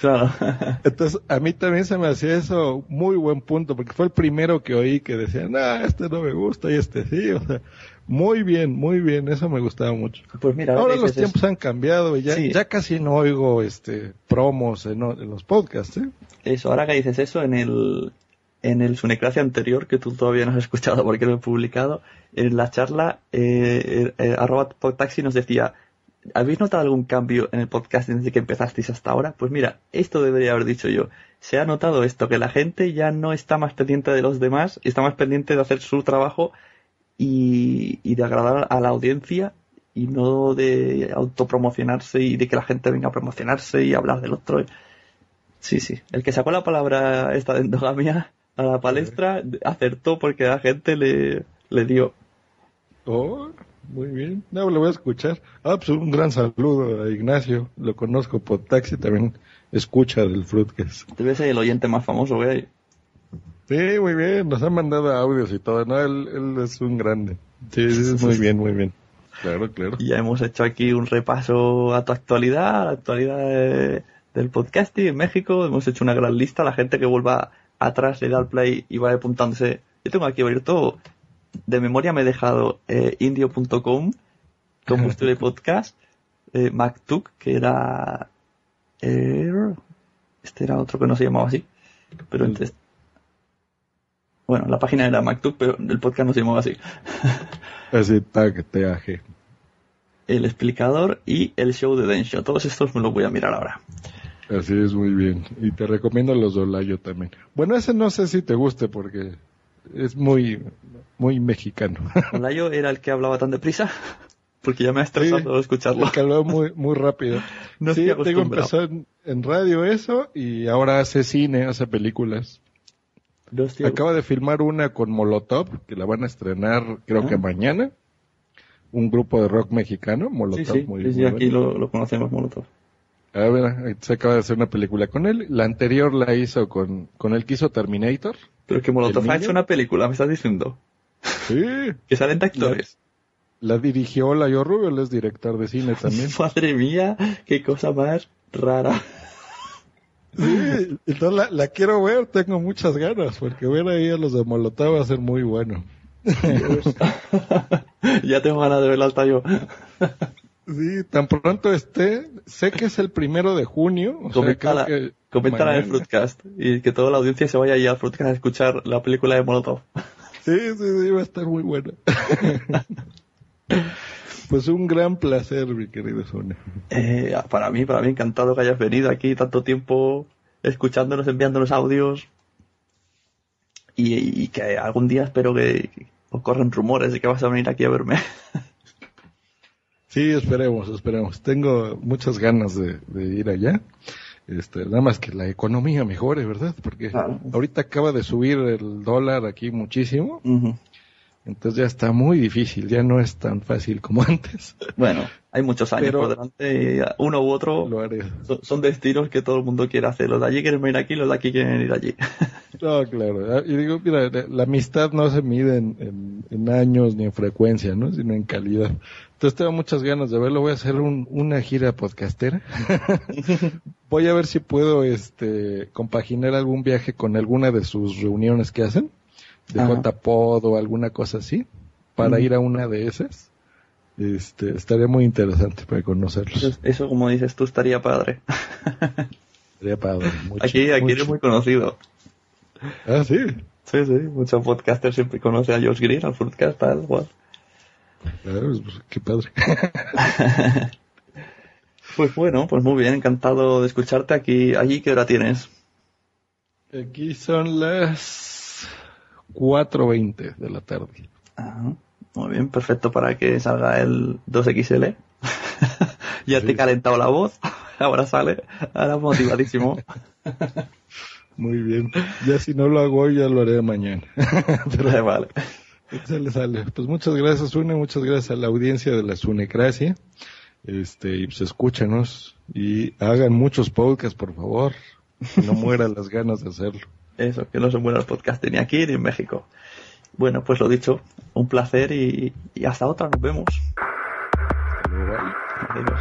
Speaker 2: claro
Speaker 3: Entonces, a mí también se me hacía eso muy buen punto, porque fue el primero que oí que decía, no, este no me gusta y este sí, o sea, muy bien, muy bien, eso me gustaba mucho.
Speaker 2: pues mira
Speaker 3: Ahora los tiempos han cambiado y ya,
Speaker 2: Sí.
Speaker 3: ya casi no oigo este promos en, en los podcasts, ¿eh?
Speaker 2: Eso, ahora que dices eso, en el, en el Sunecracia anterior, que tú todavía no has escuchado porque lo he publicado, en la charla, eh, eh, arroba nos decía, ¿habéis notado algún cambio en el podcast desde que empezasteis hasta ahora? Pues mira, esto debería haber dicho yo. Se ha notado esto, que la gente ya no está más pendiente de los demás, está más pendiente de hacer su trabajo y, y de agradar a la audiencia y no de autopromocionarse y de que la gente venga a promocionarse y hablar del otro. Sí, sí. El que sacó la palabra esta de endogamia a la palestra acertó porque la gente le, le dio.
Speaker 3: Oh, muy bien. No, lo voy a escuchar. Ah, pues un gran saludo a Ignacio. Lo conozco por taxi, también escucha del Fruitcast.
Speaker 2: Debe ser el oyente más famoso hay.
Speaker 3: Sí, muy bien. Nos han mandado audios y todo. No, él, él es un grande. Sí, sí, muy bien, muy bien. Claro, claro.
Speaker 2: Ya hemos hecho aquí un repaso a tu actualidad, a la actualidad de- del podcasting en México. Hemos hecho una gran lista. La gente que vuelva atrás le da al play y va apuntándose. Yo tengo aquí abierto, de memoria me he dejado eh, indio.com, Combustible Podcast, eh, MacTuc, que era... eh, este era otro que no se llamaba así. Pero entonces... Bueno, la página era MacTuc, pero el podcast no se llamaba así.
Speaker 3: Así, tag, TAG.
Speaker 2: el explicador y el show de Densho. Todos estos me los voy a mirar ahora.
Speaker 3: Así es, muy bien. Y te recomiendo los Dolayo también. Bueno, ese no sé si te guste porque es muy, muy mexicano.
Speaker 2: Olayo era el que hablaba tan deprisa, porque ya me ha estresado escucharlo.
Speaker 3: El que hablaba muy, muy rápido.
Speaker 2: No
Speaker 3: sí,
Speaker 2: acostumbrado.
Speaker 3: empezó en, en radio eso y ahora hace cine, hace películas.
Speaker 2: No estoy-
Speaker 3: Acaba de filmar una con Molotov, que la van a estrenar creo
Speaker 2: Ah.
Speaker 3: que mañana. Un grupo de rock mexicano, Molotov.
Speaker 2: Sí, sí,
Speaker 3: muy,
Speaker 2: sí, sí,
Speaker 3: muy
Speaker 2: aquí lo conocemos, Molotov.
Speaker 3: A ver, se acaba de hacer una película con él. La anterior la hizo con, con el que hizo Terminator.
Speaker 2: Pero que Molotov
Speaker 3: ¿El
Speaker 2: ha hecho una película, me estás diciendo.
Speaker 3: Sí.
Speaker 2: Que salen de actores.
Speaker 3: La dirigió Layo Rubio, él es director de cine también.
Speaker 2: Madre mía, qué cosa más rara.
Speaker 3: Sí, entonces la, la quiero ver, tengo muchas ganas, porque ver ahí a los de Molotov va a ser muy bueno.
Speaker 2: ya tengo ganas de verla hasta yo.
Speaker 3: Sí, tan pronto esté, sé que es el primero de junio. O
Speaker 2: Coméntala,
Speaker 3: que
Speaker 2: coméntala en el. Fruitcast y que toda la audiencia se vaya ahí al Fruitcast a escuchar la película de Molotov.
Speaker 3: Sí, sí, sí, va a estar muy buena. pues un gran placer, mi querido Sone.
Speaker 2: Eh, para mí, para mí, encantado que hayas venido aquí tanto tiempo escuchándonos, enviándonos audios. Y, y que algún día espero que, o corren rumores de que vas a venir aquí a verme.
Speaker 3: Sí, esperemos, esperemos. Tengo muchas ganas de, de ir allá. Este, nada más que la economía mejore, ¿verdad? Porque
Speaker 2: Claro.
Speaker 3: ahorita acaba de subir el dólar aquí muchísimo. Entonces ya está muy difícil, ya no es tan fácil como antes.
Speaker 2: Bueno, hay muchos años
Speaker 3: Pero-
Speaker 2: por delante y uno u otro son, son destinos que todo el mundo quiere hacer. Los de allí quieren venir aquí, los de aquí quieren ir allí.
Speaker 3: No, claro. Ah, Y digo, mira, la la amistad no se mide en, en- en años ni en frecuencia, ¿no? Sino en calidad. Entonces tengo muchas ganas de verlo. Voy a hacer un- una gira podcastera. Voy a ver si puedo, este, compaginar algún viaje con alguna de sus reuniones que hacen. De. JPod o alguna cosa así. Para ir a una de esas. Este, estaría muy interesante para conocerlos.
Speaker 2: Eso, eso, como dices tú, estaría padre.
Speaker 3: Estaría padre. mucho,
Speaker 2: aquí aquí
Speaker 3: mucho.
Speaker 2: eres muy conocido.
Speaker 3: Ah, sí.
Speaker 2: Sí, sí. Muchos podcasters siempre conocen a Josh Green, al Foodcast, tal cual.
Speaker 3: Claro, pues, qué padre.
Speaker 2: Pues bueno, pues muy bien, encantado de escucharte aquí. ¿Allí qué hora tienes?
Speaker 3: Aquí son las 4.20 de la tarde.
Speaker 2: Ajá. Muy bien, perfecto para que salga el 2XL. ya te he calentado la voz, ahora sale, ahora motivadísimo.
Speaker 3: Muy bien. Ya si no lo hago hoy, ya lo haré mañana. Pero
Speaker 2: vale.
Speaker 3: Sale, sale. Pues muchas gracias, Sune. Muchas gracias a la audiencia de la Sunecracia. Este, y pues escúchanos y hagan muchos podcasts, por favor. No mueran las ganas de hacerlo.
Speaker 2: Eso, que no se muera el podcast ni aquí ni en México. Bueno, pues lo dicho, un placer y, y hasta otra, nos vemos. Adiós.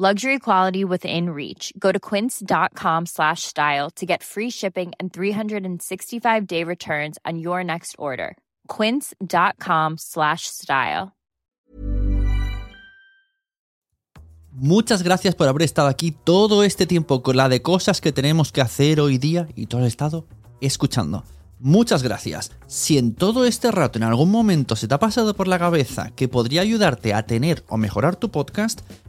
Speaker 12: Luxury quality within reach. Go to quince.com slash style to get free shipping and 365 day returns on your next order. Quince.com slash style.
Speaker 13: Muchas gracias por haber estado aquí todo este tiempo con la de cosas que tenemos que hacer hoy día y todo el estado escuchando. Muchas gracias. Si en todo este rato en algún momento se te ha pasado por la cabeza que podría ayudarte a tener o mejorar tu podcast,